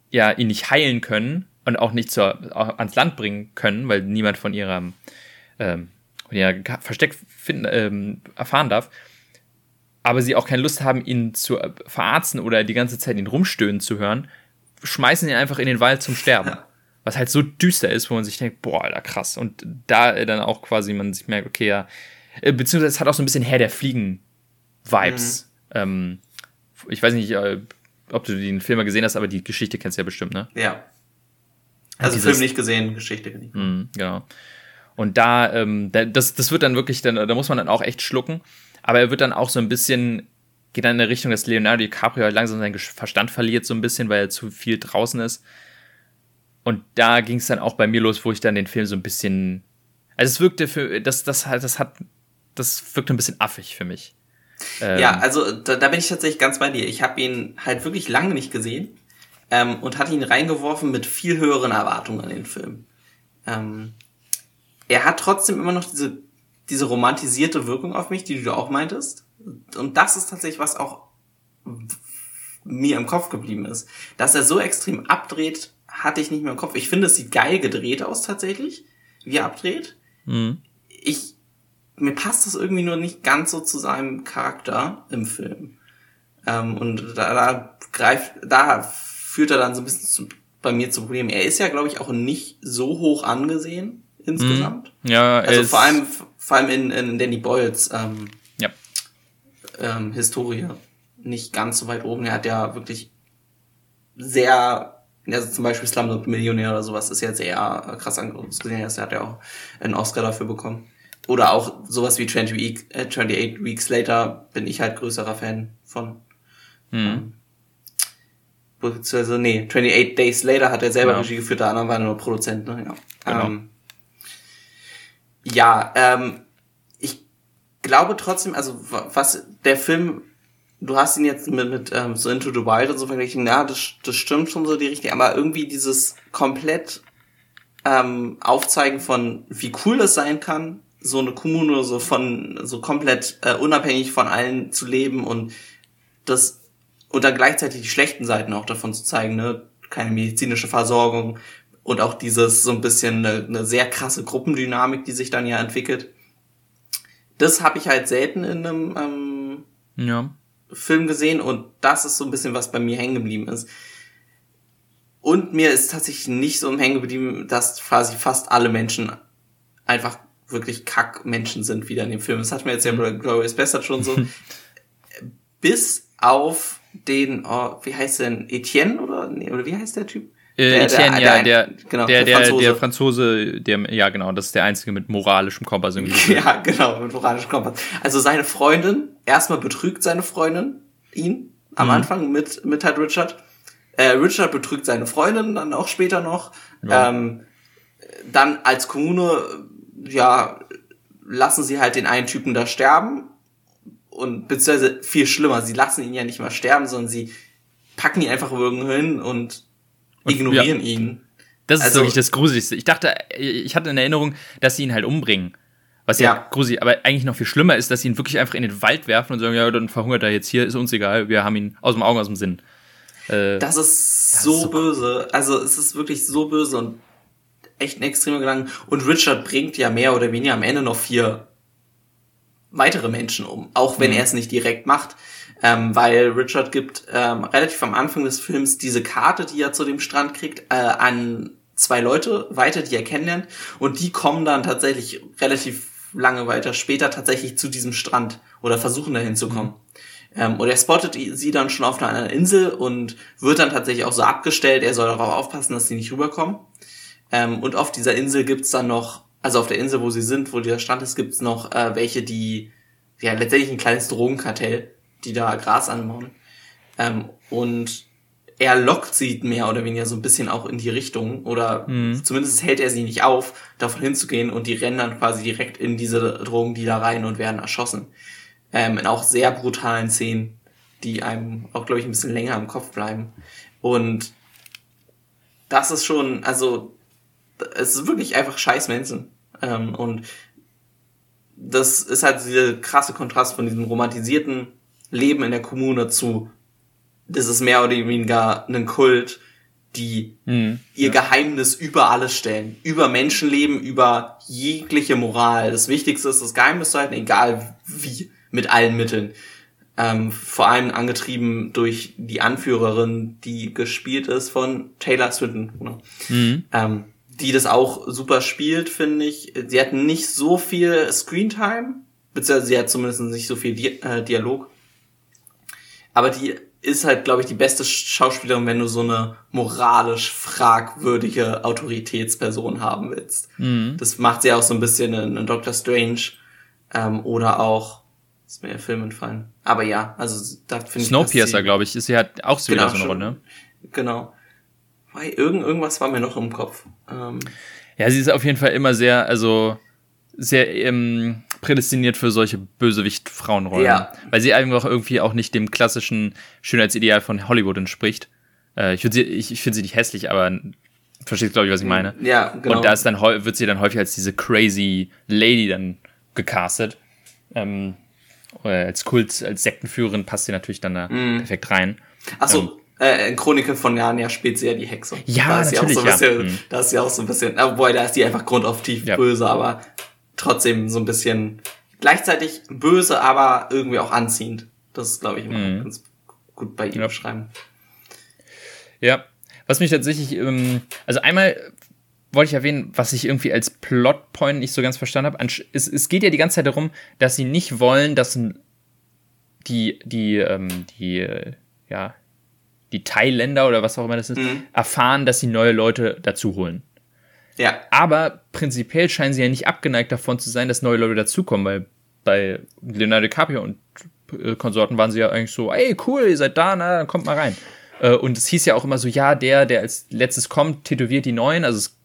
ja ihn nicht heilen können, und auch nicht zur, auch ans Land bringen können, weil niemand von ihrem ähm, von ihrem Versteck finden, ähm, erfahren darf. Aber sie auch keine Lust haben, ihn zu äh, verarzten oder die ganze Zeit ihn rumstöhnen zu hören, schmeißen ihn einfach in den Wald zum Sterben. Was halt so düster ist, wo man sich denkt, boah, Alter, krass. Und da dann auch quasi man sich merkt, okay, ja, äh, beziehungsweise es hat auch so ein bisschen Herr der Fliegen-Vibes. Mhm. Ähm, ich weiß nicht, äh, ob du den Film mal gesehen hast, aber die Geschichte kennst du ja bestimmt, ne? Ja. Also dieses, Film nicht gesehen, Geschichte nicht. Mh, genau. Und da, ähm, das, das wird dann wirklich, dann, da muss man dann auch echt schlucken. Aber er wird dann auch so ein bisschen, geht dann in der Richtung, dass Leonardo DiCaprio halt langsam seinen Verstand verliert, so ein bisschen, weil er zu viel draußen ist. Und da ging es dann auch bei mir los, wo ich dann den Film so ein bisschen. Also es wirkte für. Das, das halt, das hat. Das wirkte ein bisschen affig für mich. Ähm, ja, also da, da bin ich tatsächlich ganz bei dir. Ich habe ihn halt wirklich lange nicht gesehen ähm, und hatte ihn reingeworfen mit viel höheren Erwartungen an den Film. Ähm, er hat trotzdem immer noch diese, diese romantisierte Wirkung auf mich, die du auch meintest. Und das ist tatsächlich was auch mir im Kopf geblieben ist. Dass er so extrem abdreht, hatte ich nicht mehr im Kopf. Ich finde, es sieht geil gedreht aus tatsächlich, wie er abdreht. Mhm. Ich, mir passt das irgendwie nur nicht ganz so zu seinem Charakter im Film. Ähm, und da, da greift, da führt er dann so ein bisschen zu, bei mir zum Problem. Er ist ja, glaube ich, auch nicht so hoch angesehen insgesamt. Mhm. Ja, also vor allem, vor allem in, in Danny Boyles ähm, ja. ähm, Historie nicht ganz so weit oben. Er hat ja wirklich sehr, also zum Beispiel Slumdog Millionär oder sowas ist ja sehr krass angesehen. Er hat ja auch einen Oscar dafür bekommen. Oder auch sowas wie 20 Week, äh, 28 Weeks Later bin ich halt größerer Fan von. Mhm. Ähm, beziehungsweise, nee, 28 Days Later hat er selber genau. Regie geführt, der andere war nur Produzent, ne? Ja, genau. ähm, ja ähm, ich glaube trotzdem, also was der Film, du hast ihn jetzt mit, mit ähm, so Into the Wild und so verglichen, ja, das, das stimmt schon so die Richtung, aber irgendwie dieses komplett ähm, Aufzeigen von, wie cool es sein kann, so eine Kommune so von, so komplett äh, unabhängig von allen zu leben und das und dann gleichzeitig die schlechten Seiten auch davon zu zeigen, ne? Keine medizinische Versorgung und auch dieses so ein bisschen eine, eine sehr krasse Gruppendynamik, die sich dann ja entwickelt. Das habe ich halt selten in einem ähm, ja. Film gesehen und das ist so ein bisschen, was bei mir hängen geblieben ist. Und mir ist tatsächlich nicht so im Hängen geblieben, dass quasi fast alle Menschen einfach wirklich Kackmenschen sind wieder in dem Film. Das hat mir jetzt ja Glorious Bastard schon so. Bis auf den, oh, wie heißt der denn, Etienne oder, nee, oder wie heißt der Typ? Äh, Etienne, der, ja, der, genau, der, der, Franzose. der Franzose, der, ja, genau, das ist der einzige mit moralischem Kompass irgendwie. ja, genau, mit moralischem Kompass. Also seine Freundin, erstmal betrügt seine Freundin ihn am mhm. Anfang mit, mit halt Richard. Äh, Richard betrügt seine Freundin dann auch später noch. Ja. Ähm, dann als Kommune, ja, lassen sie halt den einen Typen da sterben. Und beziehungsweise viel schlimmer, sie lassen ihn ja nicht mal sterben, sondern sie packen ihn einfach irgendwo hin und und, ignorieren ja. ihn. Das ist also, wirklich das Gruseligste. Ich dachte, ich hatte in Erinnerung, dass sie ihn halt umbringen. Was ja, ja gruselig, aber eigentlich noch viel schlimmer ist, dass sie ihn wirklich einfach in den Wald werfen und sagen, ja, dann verhungert er jetzt hier, ist uns egal, wir haben ihn aus dem Augen, aus dem Sinn. Äh, das ist das so, ist so böse. Also es ist wirklich so böse und echt ein extremer Gedanke. Und Richard bringt ja mehr oder weniger am Ende noch vier weitere Menschen um, auch wenn mhm. er es nicht direkt macht ähm, weil Richard gibt ähm, relativ am Anfang des Films diese Karte, die er zu dem Strand kriegt, äh, an zwei Leute weiter, die er kennenlernt und die kommen dann tatsächlich relativ lange weiter später tatsächlich zu diesem Strand oder versuchen dahin zu kommen. Ähm, und er spottet sie dann schon auf einer Insel und wird dann tatsächlich auch so abgestellt, er soll darauf aufpassen, dass sie nicht rüberkommen. Ähm, und auf dieser Insel gibt's dann noch, also auf der Insel, wo sie sind, wo dieser Strand ist, gibt's noch äh, welche, die ja letztendlich ein kleines Drogenkartell die da Gras anbauen. Ähm, und er lockt sie mehr oder weniger so ein bisschen auch in die Richtung oder mhm. zumindest hält er sie nicht auf, davon hinzugehen und die rennen dann quasi direkt in diese Drogen, die da rein und werden erschossen. Ähm, in auch sehr brutalen Szenen, die einem auch, glaube ich, ein bisschen länger im Kopf bleiben. Und das ist schon, also, es ist wirklich einfach scheiß Menschen. Ähm, und das ist halt dieser krasse Kontrast von diesem romantisierten Leben in der Kommune zu, das ist mehr oder weniger ein Kult, die mhm, ihr ja. Geheimnis über alles stellen. Über Menschenleben, über jegliche Moral. Das Wichtigste ist, das Geheimnis zu halten, egal wie, mit allen Mitteln. Ähm, vor allem angetrieben durch die Anführerin, die gespielt ist von Taylor Swinton. Ne? Mhm. Ähm, die das auch super spielt, finde ich. Sie hat nicht so viel Screentime, beziehungsweise sie hat zumindest nicht so viel Di äh, Dialog. Aber die ist halt, glaube ich, die beste Schauspielerin, wenn du so eine moralisch fragwürdige Autoritätsperson haben willst. Mhm. Das macht sie auch so ein bisschen in, in Doctor Strange ähm, oder auch ist mir der Film entfallen. Aber ja, also da finde ich. Snowpiercer, glaube ich, ist sie halt auch so genau, wieder so eine Rolle. Genau. Weil irgend, irgendwas war mir noch im Kopf. Ähm, ja, sie ist auf jeden Fall immer sehr, also sehr ähm, prädestiniert für solche Bösewicht-Frauenrollen. Ja. Weil sie einfach irgendwie auch nicht dem klassischen Schönheitsideal von Hollywood entspricht. Äh, ich finde sie, ich, ich finde sie nicht hässlich, aber verstehst glaube ich, was ich meine. Ja, genau. Und da ist dann wird sie dann häufig als diese crazy Lady dann gecastet. Ähm, als Kult, als Sektenführerin passt sie natürlich dann da mm. perfekt rein. Ach so, ähm, äh, in Chroniken von Narnia spielt sie ja die Hexe. Ja, da ist natürlich, sie auch so ein bisschen, ja. Da ist sie auch so ein bisschen, obwohl da ist die einfach grundauf tief ja. böse, aber trotzdem so ein bisschen gleichzeitig böse, aber irgendwie auch anziehend. Das ist, glaube ich, immer mhm. ganz gut bei ihm ja. beschreiben. Ja, was mich tatsächlich, ähm, also einmal wollte ich erwähnen, was ich irgendwie als Plotpoint nicht so ganz verstanden habe. Es, es geht ja die ganze Zeit darum, dass sie nicht wollen, dass die, die, ähm, die, ja, die Thailänder oder was auch immer das ist, mhm. erfahren, dass sie neue Leute dazu holen. Ja. Aber prinzipiell scheinen sie ja nicht abgeneigt davon zu sein, dass neue Leute dazukommen, weil bei Leonardo DiCaprio und äh, Konsorten waren sie ja eigentlich so, ey, cool, ihr seid da, na, dann kommt mal rein. Äh, und es hieß ja auch immer so, ja, der, der als letztes kommt, tätowiert die Neuen. Also es,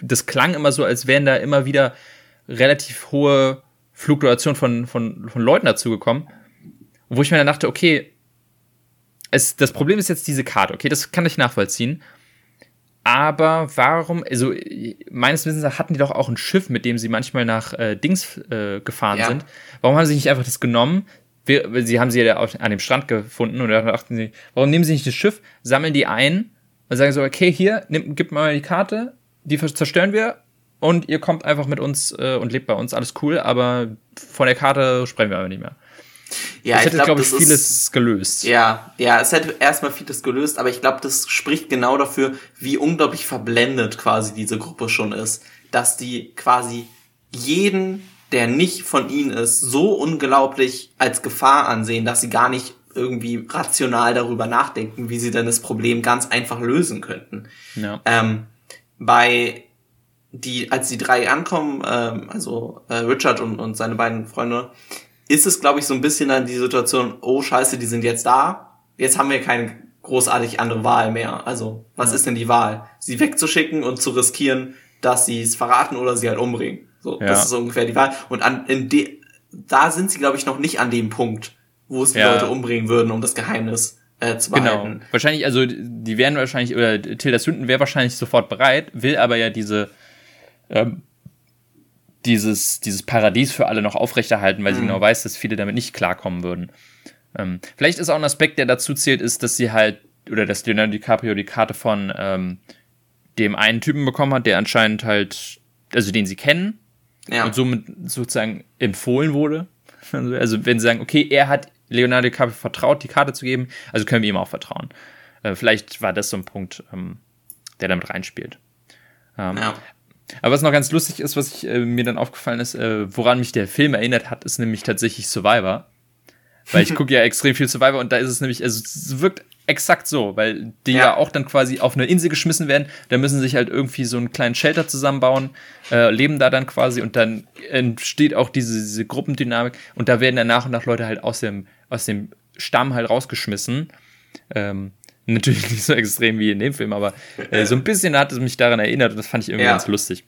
das klang immer so, als wären da immer wieder relativ hohe Fluktuationen von, von, von Leuten dazugekommen. Wo ich mir dann dachte, okay, es, das Problem ist jetzt diese Karte, okay, das kann ich nachvollziehen. Aber warum, also meines Wissens hatten die doch auch ein Schiff, mit dem sie manchmal nach äh, Dings äh, gefahren ja. sind. Warum haben sie nicht einfach das genommen? Wir, sie haben sie ja an dem Strand gefunden und da dachten sie, warum nehmen sie nicht das Schiff, sammeln die ein und sagen so, okay, hier, nimm, gib mal die Karte, die zerstören wir und ihr kommt einfach mit uns äh, und lebt bei uns, alles cool, aber von der Karte sprechen wir aber nicht mehr. Ja, das hätte, glaube ich, glaub, ich vieles ist, gelöst. Ja, ja, es hätte erstmal vieles gelöst, aber ich glaube, das spricht genau dafür, wie unglaublich verblendet quasi diese Gruppe schon ist. Dass die quasi jeden, der nicht von ihnen ist, so unglaublich als Gefahr ansehen, dass sie gar nicht irgendwie rational darüber nachdenken, wie sie dann das Problem ganz einfach lösen könnten. Ja. Ähm, bei die, als die drei ankommen, ähm, also äh, Richard und, und seine beiden Freunde, ist es, glaube ich, so ein bisschen dann die Situation, oh scheiße, die sind jetzt da, jetzt haben wir keine großartig andere Wahl mehr. Also, was ja. ist denn die Wahl? Sie wegzuschicken und zu riskieren, dass sie es verraten oder sie halt umbringen. So, ja. das ist so ungefähr die Wahl. Und an, in de, da sind sie, glaube ich, noch nicht an dem Punkt, wo es die ja. Leute umbringen würden, um das Geheimnis äh, zu genau. behalten. Genau. Wahrscheinlich, also die wären wahrscheinlich, oder Tilda Swinton wäre wahrscheinlich sofort bereit, will aber ja diese ähm, dieses, dieses Paradies für alle noch aufrechterhalten, weil mhm. sie genau weiß, dass viele damit nicht klarkommen würden. Ähm, vielleicht ist auch ein Aspekt, der dazu zählt, ist, dass sie halt, oder dass Leonardo DiCaprio die Karte von ähm, dem einen Typen bekommen hat, der anscheinend halt, also den sie kennen ja. und somit sozusagen empfohlen wurde. Also wenn sie sagen, okay, er hat Leonardo DiCaprio vertraut, die Karte zu geben, also können wir ihm auch vertrauen. Äh, vielleicht war das so ein Punkt, ähm, der damit reinspielt. Ähm, ja. Aber was noch ganz lustig ist, was ich, äh, mir dann aufgefallen ist, äh, woran mich der Film erinnert hat, ist nämlich tatsächlich Survivor. Weil ich gucke ja extrem viel Survivor und da ist es nämlich, also es wirkt exakt so, weil die ja. ja. auch dann quasi auf eine Insel geschmissen werden. Da müssen sich halt irgendwie so einen kleinen Shelter zusammenbauen, äh, leben da dann quasi und dann entsteht auch diese, diese Gruppendynamik und da werden dann nach und nach Leute halt aus dem, aus dem Stamm halt rausgeschmissen. Ähm, Natürlich nicht so extrem wie in dem Film, aber äh, so ein bisschen hat es mich daran erinnert und das fand ich irgendwie ja. ganz lustig.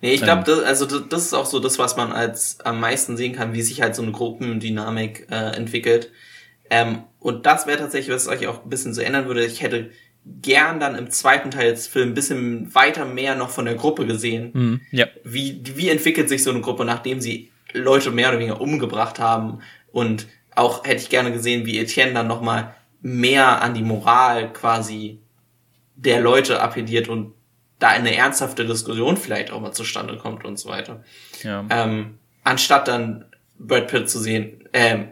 Nee, ich glaube, ähm. also das ist auch so das, was man als am meisten sehen kann, wie sich halt so eine Gruppendynamik äh, entwickelt. Ähm, und das wäre tatsächlich, was euch auch ein bisschen so ändern würde. Ich hätte gern dann im zweiten Teil des Films ein bisschen weiter mehr noch von der Gruppe gesehen. Mhm, ja. Wie, wie entwickelt sich so eine Gruppe, nachdem sie Leute mehr oder weniger umgebracht haben? Und auch hätte ich gerne gesehen, wie Etienne dann nochmal mehr an die Moral quasi der Leute appelliert und da eine ernsthafte Diskussion vielleicht auch mal zustande kommt und so weiter. Ja. Ähm, anstatt dann Brad Pitt zu sehen, ähm,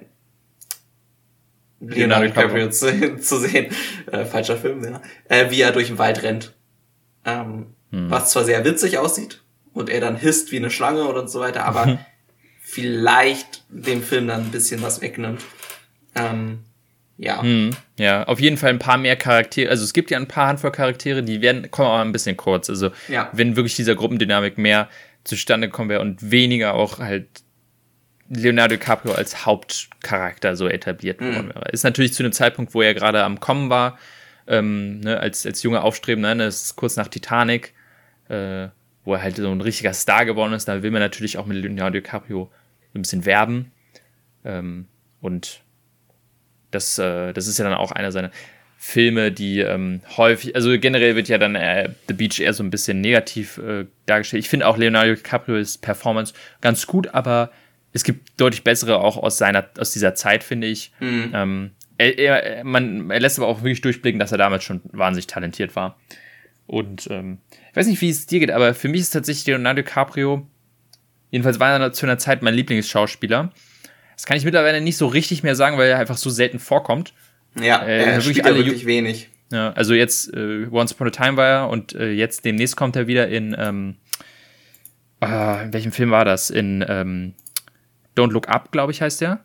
Leonardo DiCaprio zu, zu, sehen, äh, falscher Film, ja, äh, wie er durch den Wald rennt. Ähm, hm. Was zwar sehr witzig aussieht und er dann hisst wie eine Schlange oder so weiter, aber vielleicht dem Film dann ein bisschen was wegnimmt. Ähm, ja. Hm, ja, auf jeden Fall ein paar mehr Charaktere. Also es gibt ja ein paar Handvoll Charaktere, die werden, kommen aber ein bisschen kurz. Also ja. wenn wirklich dieser Gruppendynamik mehr zustande kommen wäre und weniger auch halt Leonardo DiCaprio als Hauptcharakter so etabliert mhm. worden wäre. Ist natürlich zu einem Zeitpunkt, wo er gerade am Kommen war, ähm, ne, als, als junger Aufstrebender, ne, das ist kurz nach Titanic, äh, wo er halt so ein richtiger Star geworden ist, da will man natürlich auch mit Leonardo DiCaprio so ein bisschen werben. Ähm, und das, äh, das ist ja dann auch einer seiner Filme, die ähm, häufig, also generell wird ja dann äh, The Beach eher so ein bisschen negativ äh, dargestellt. Ich finde auch Leonardo DiCaprio's Performance ganz gut, aber es gibt deutlich bessere auch aus seiner, aus dieser Zeit, finde ich. Mhm. Ähm, er, er, man, er lässt aber auch wirklich durchblicken, dass er damals schon wahnsinnig talentiert war. Und ähm, ich weiß nicht, wie es dir geht, aber für mich ist tatsächlich Leonardo DiCaprio, jedenfalls war er zu einer Zeit mein Lieblingsschauspieler. Das kann ich mittlerweile nicht so richtig mehr sagen, weil er einfach so selten vorkommt. Ja, äh, er wirklich, alle wirklich wenig. Ja, also jetzt äh, Once Upon a Time war er und äh, jetzt demnächst kommt er wieder in, ähm, äh, in welchem Film war das? In ähm, Don't Look Up, glaube ich, heißt der.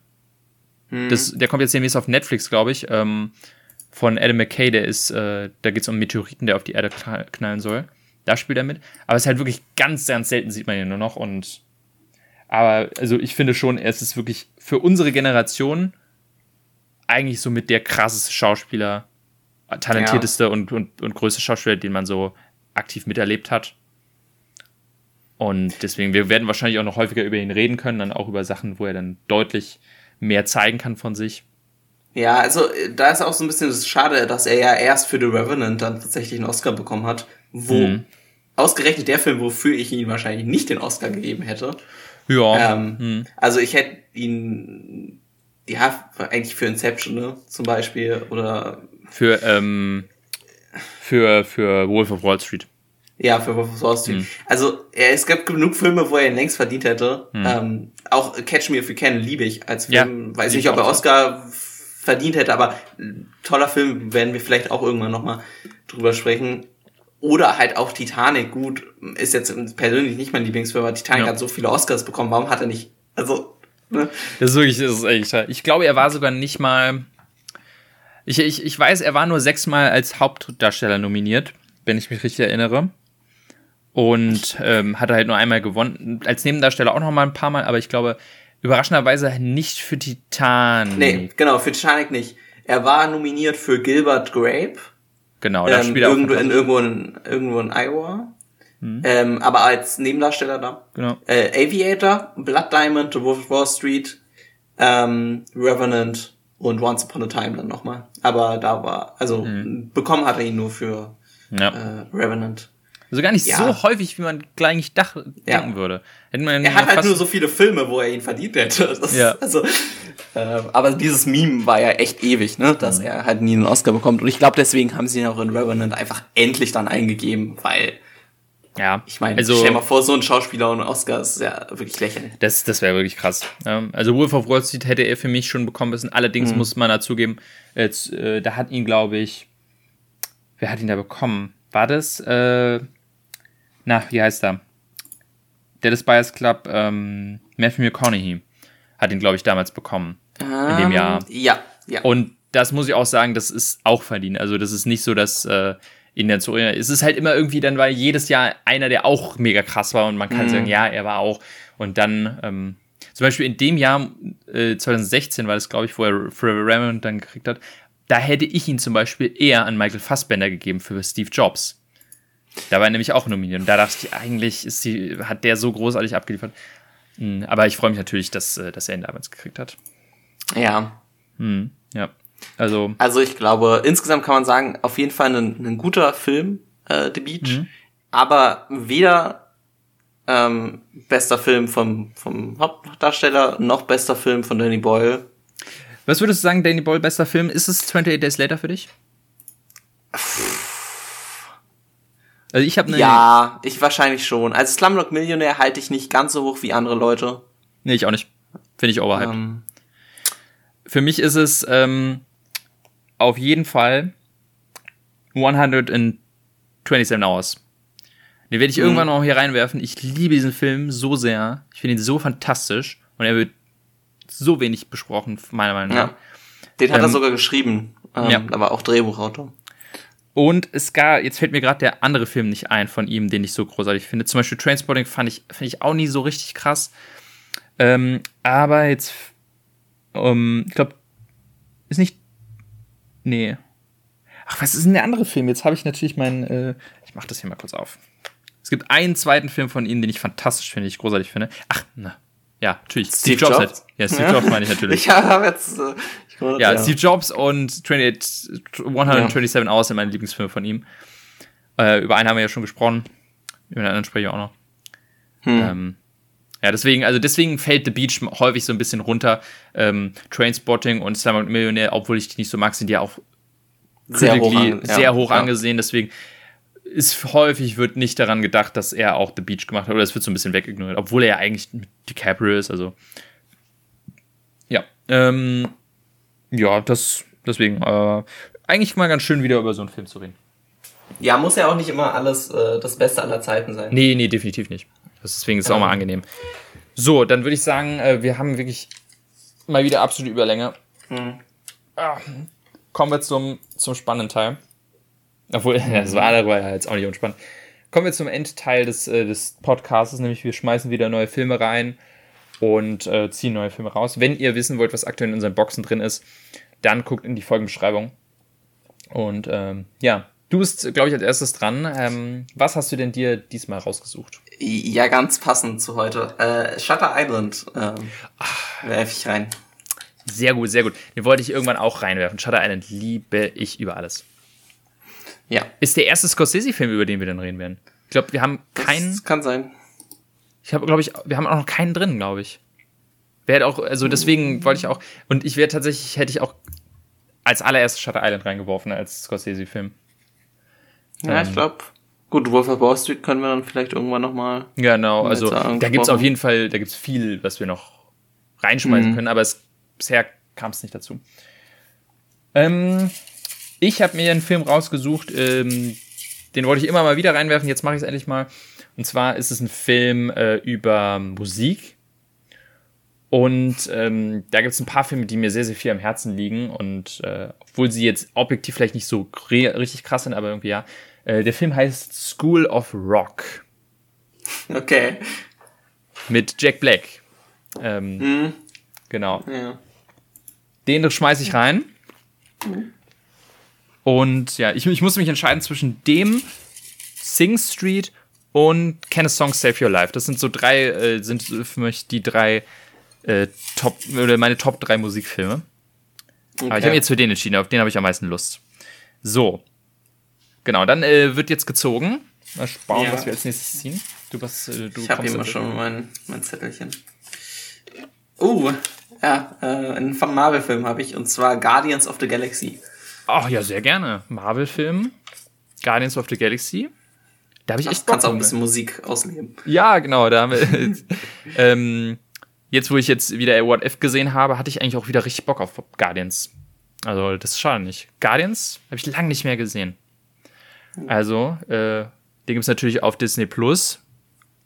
Hm. Das, der kommt jetzt demnächst auf Netflix, glaube ich. Ähm, von Adam McKay, der ist, äh, da geht es um Meteoriten, der auf die Erde knallen soll. Da spielt er mit. Aber es ist halt wirklich ganz, ganz selten sieht man ihn nur noch und aber also ich finde schon, es ist wirklich für unsere Generation eigentlich so mit der krasseste Schauspieler, talentierteste ja. und, und, und größte Schauspieler, den man so aktiv miterlebt hat. Und deswegen, wir werden wahrscheinlich auch noch häufiger über ihn reden können, dann auch über Sachen, wo er dann deutlich mehr zeigen kann von sich. Ja, also da ist auch so ein bisschen das schade, dass er ja erst für The Revenant dann tatsächlich einen Oscar bekommen hat, wo mhm. ausgerechnet der Film, wofür ich ihn wahrscheinlich nicht den Oscar gegeben hätte. Ja. Ähm, hm. Also ich hätte ihn, ja, eigentlich für Inception, ne, zum Beispiel, oder. Für, ähm, für, für Wolf of Wall Street. Ja, für Wolf of Wall Street. Hm. Also, ja, es gab genug Filme, wo er ihn längst verdient hätte. Hm. Ähm, auch Catch Me If You Can liebe ich als Film. Ja, Weiß nicht, ob er Oscar verdient hätte, aber toller Film, werden wir vielleicht auch irgendwann nochmal drüber sprechen. Oder halt auch Titanic, gut, ist jetzt persönlich nicht mein Lieblingsfilm, aber Titanic ja. hat so viele Oscars bekommen, warum hat er nicht, also, ne? Das ist wirklich, das ist echt. Ich glaube, er war sogar nicht mal, Ich, ich, ich weiß, er war nur sechsmal als Hauptdarsteller nominiert, wenn ich mich richtig erinnere. Und ähm, hat halt nur einmal gewonnen. Als Nebendarsteller auch noch mal ein paar Mal, aber ich glaube, überraschenderweise nicht für Titanic. Nee, genau, für Titanic nicht. Er war nominiert für Gilbert Grape. Genau, da ähm, spielt er irgendwo, in, irgendwo, in, irgendwo in Iowa. Mhm. Ähm, aber als Nebendarsteller da. Genau. Äh, Aviator, Blood Diamond, The Wolf of Wall Street, ähm, Revenant und Once Upon a Time dann nochmal. Aber da war, also mhm. bekommen hat er ihn nur für ja. äh, Revenant. Also gar nicht ja. so häufig, wie man eigentlich dach, ja. denken würde. er hat halt nur so viele Filme, wo er ihn verdient hätte. Das ja. also, äh, aber dieses Meme war ja echt ewig, ne? dass mhm. er halt nie einen Oscar bekommt. Und ich glaube, deswegen haben sie ihn auch in Revenant einfach endlich dann eingegeben, weil ja, ich meine, also, stell mal vor, so ein Schauspieler und Oscar ist ja wirklich lächerlich. Das, das wäre wirklich krass. also Wolf of Wall Street hätte er für mich schon bekommen müssen. Allerdings mhm. muss man dazugeben, jetzt, äh, da hat ihn, glaube ich, wer hat ihn da bekommen? War das, äh, na, wie heißt er? Der des Bias Club, ähm, Matthew McConaughey, hat ihn, glaube ich, damals bekommen. Um, in dem Jahr. Ähm, ja, ja. Und das muss ich auch sagen, das ist auch verdient. Also, das ist nicht so, dass äh, ihn dann zu erinnern. Es ist halt immer irgendwie dann, weil jedes Jahr einer, der auch mega krass war und man kann mhm. sagen, ja, er war auch. Und dann, ähm, zum Beispiel in dem Jahr, äh, 2016 war das, glaube ich, wo er Forever Remnant dann gekriegt hat, da hätte ich ihn zum Beispiel eher an Michael Fassbender gegeben für Steve Jobs. Da war er nämlich auch nominiert. Und da dachte ich, eigentlich ist die, hat der so großartig abgeliefert. Hm, aber ich freue mich natürlich, dass, äh, dass er ihn damals gekriegt hat. Ja. Hm, ja. Also, also ich glaube, insgesamt kann man sagen, auf jeden Fall ein, ein guter Film, äh, The Beach. Mhm. Aber weder ähm, bester Film vom, vom Hauptdarsteller noch bester Film von Danny Boyle. Was würdest du sagen, Danny Boyle, bester Film? Ist es 28 Days Later für dich? Also ich habe eine. Ja, ich wahrscheinlich schon. Als Slumdog Millionär halte ich nicht ganz so hoch wie andere Leute. Nee, ich auch nicht. Finde ich overhyped. Ähm. Für mich ist es ähm, auf jeden Fall 127 Hours. Den werde ich mhm. irgendwann noch hier reinwerfen. Ich liebe diesen Film so sehr. Ich finde ihn so fantastisch. Und er wird so wenig besprochen, meiner Meinung nach. Ja. Den hat ähm, er sogar geschrieben. Ähm, ja. Aber auch Drehbuchautor. Und es gab, jetzt fällt mir gerade der andere Film nicht ein von ihm, den ich so großartig finde. Zum Beispiel Transporting fand ich, finde ich auch nie so richtig krass. Ähm, aber jetzt, um, ich glaube, ist nicht, nee. Ach, was ist denn der andere Film? Jetzt habe ich natürlich meinen, äh, ich mache das hier mal kurz auf. Es gibt einen zweiten Film von ihm, den ich fantastisch finde, ich großartig finde. Ach, na, ja, natürlich. Steve, Steve Jobs. Jobs. Halt. Ja, Steve ja. Jobs meine ich natürlich. ich habe jetzt. Äh, ich ja, ja, Steve Jobs und 28, 127 ja. Hours sind meine Lieblingsfilme von ihm. Äh, über einen haben wir ja schon gesprochen. Über den anderen spreche ich auch noch. Hm. Ähm, ja, deswegen, also deswegen fällt The Beach häufig so ein bisschen runter. Ähm, Trainspotting und Slumdog Millionär, obwohl ich die nicht so mag, sind ja auch sehr hoch, an, sehr hoch angesehen. Deswegen ist häufig wird nicht daran gedacht, dass er auch The Beach gemacht hat, oder es wird so ein bisschen wegignoriert, obwohl er ja eigentlich DiCaprio ist, also ja, ähm, ja, das deswegen äh, eigentlich mal ganz schön wieder über so einen Film zu reden. Ja, muss ja auch nicht immer alles äh, das Beste aller Zeiten sein. Nee, nee, definitiv nicht. Deswegen ist es ja. auch mal angenehm. So, dann würde ich sagen, äh, wir haben wirklich mal wieder absolute Überlänge. Mhm. Ah, kommen wir zum, zum spannenden Teil. Obwohl, das war darüber ja jetzt auch nicht unspannend. Kommen wir zum Endteil des, äh, des Podcasts, nämlich wir schmeißen wieder neue Filme rein und äh, ziehen neue Filme raus. Wenn ihr wissen wollt, was aktuell in unseren Boxen drin ist, dann guckt in die Folgenbeschreibung. Und ähm, ja, du bist, glaube ich, als erstes dran. Ähm, was hast du denn dir diesmal rausgesucht? Ja, ganz passend zu heute. Äh, Shutter Island ähm, werfe ich rein. Sehr gut, sehr gut. Den wollte ich irgendwann auch reinwerfen. Shutter Island liebe ich über alles. Ja. Ist der erste Scorsese-Film, über den wir dann reden werden. Ich glaube, wir haben keinen. Das kann sein. Ich habe, glaube ich, wir haben auch noch keinen drin, glaube ich. Wäre auch, also deswegen wollte ich auch, und ich wäre tatsächlich, hätte ich auch als allererstes Shutter Island reingeworfen als Scorsese-Film. Ja, ähm, ich glaube, gut, Wolf of Wall Street können wir dann vielleicht irgendwann nochmal. Genau, also da gibt es auf jeden Fall, da gibt es viel, was wir noch reinschmeißen mhm. können, aber es, bisher kam es nicht dazu. Ähm, ich habe mir einen Film rausgesucht, ähm, den wollte ich immer mal wieder reinwerfen, jetzt mache ich es endlich mal. Und zwar ist es ein Film äh, über Musik Und ähm, da gibt es ein paar Filme, die mir sehr, sehr viel am Herzen liegen. Und äh, obwohl sie jetzt objektiv vielleicht nicht so richtig krass sind, aber irgendwie ja. Äh, der Film heißt School of Rock. Okay. Mit Jack Black. Ähm, mhm. Genau. Ja. Den schmeiße ich rein. Mhm. Und ja, ich, ich muss mich entscheiden zwischen dem Sing Street und Can a Song Save Your Life. Das sind so drei, äh, sind für mich die drei äh, Top, oder meine Top drei Musikfilme. Okay. Aber ich habe mich jetzt für den entschieden, auf den habe ich am meisten Lust. So. Genau, dann äh, wird jetzt gezogen. Mal schauen, ja. was wir als nächstes ziehen. Du, was, äh, du ich habe hier mal schon mein, mein Zettelchen. Uh, ja, äh, einen Marvel-Film habe ich, und zwar Guardians of the Galaxy. Ach ja, sehr gerne. Marvel-Film, Guardians of the Galaxy. Da habe ich echt Bock. Kannst auch ein bisschen Musik ausleben. Ja, genau. Da haben wir, ähm, jetzt, wo ich jetzt wieder What If gesehen habe, hatte ich eigentlich auch wieder richtig Bock auf Guardians. Also, das ist schade nicht. Guardians habe ich lange nicht mehr gesehen. Also, äh, den gibt es natürlich auf Disney Plus.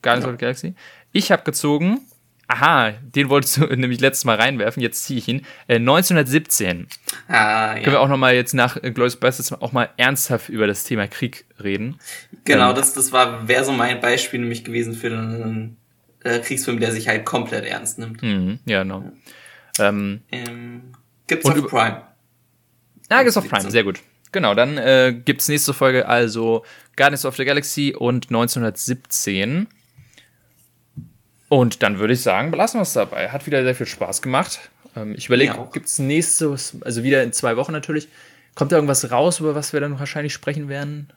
Guardians ja. of the Galaxy. Ich habe gezogen Aha, den wolltest du nämlich letztes Mal reinwerfen, jetzt ziehe ich ihn. Äh, 1917. Ah, ja. Können wir auch nochmal jetzt nach äh, Glorious Bastards auch mal ernsthaft über das Thema Krieg reden. Genau, ähm, das, das war, wäre so mein Beispiel nämlich gewesen für einen äh, Kriegsfilm, der sich halt komplett ernst nimmt. Mhm, ja, genau. Ja. Ähm, ähm, gibt's auf Prime. Ah, gibt's auf Prime, sehr gut. Genau, dann äh, gibt's nächste Folge also Guardians of the Galaxy und 1917. Und dann würde ich sagen, belassen wir es dabei. Hat wieder sehr viel Spaß gemacht. Ähm, ich überlege, ja, gibt es nächstes, also wieder in zwei Wochen natürlich, kommt da irgendwas raus, über was wir dann wahrscheinlich sprechen werden?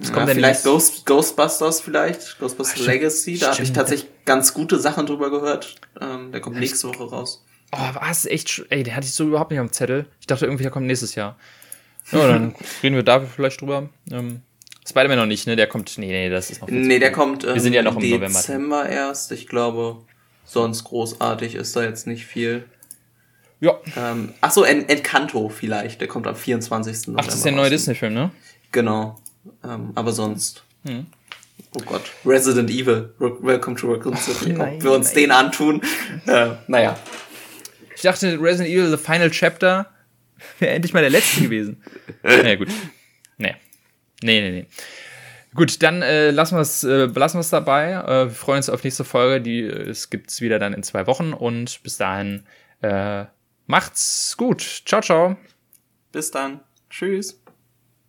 Ja, vielleicht Ghost, Ghostbusters vielleicht, Ghostbusters Ach, Legacy, da habe ich tatsächlich ganz gute Sachen drüber gehört. Ähm, der kommt nächste Woche raus. Oh, was echt, ey, den hatte ich so überhaupt nicht am Zettel. Ich dachte irgendwie, der kommt nächstes Jahr. Ja, dann reden wir da vielleicht drüber. Ähm, Spider-Man noch nicht, ne? Der kommt. Nee, nee, das ist noch. Nee, der kommt. Ähm, Wir sind ja noch im Dezember November. Dezember erst. Ich glaube, sonst großartig ist da jetzt nicht viel. Ja. Ähm, ach so, en Encanto vielleicht. Der kommt am 24. November. Ach, das ist der neue Disney-Film, ne? Genau. Ähm, aber sonst. Hm. Oh Gott. Resident Evil. Welcome to Raccoon City. Nein, Ob wir uns nein. den antun. Äh, naja. Ich dachte, Resident Evil The Final Chapter wäre endlich mal der letzte gewesen. naja, gut. Nee. Nee, nee. Gut, dann äh, lassen wir es äh, belassen wir es dabei. Äh, wir freuen uns auf nächste Folge. Die äh, es gibt's wieder dann in zwei Wochen und bis dahin äh, macht's gut. Ciao, ciao. Bis dann. Tschüss.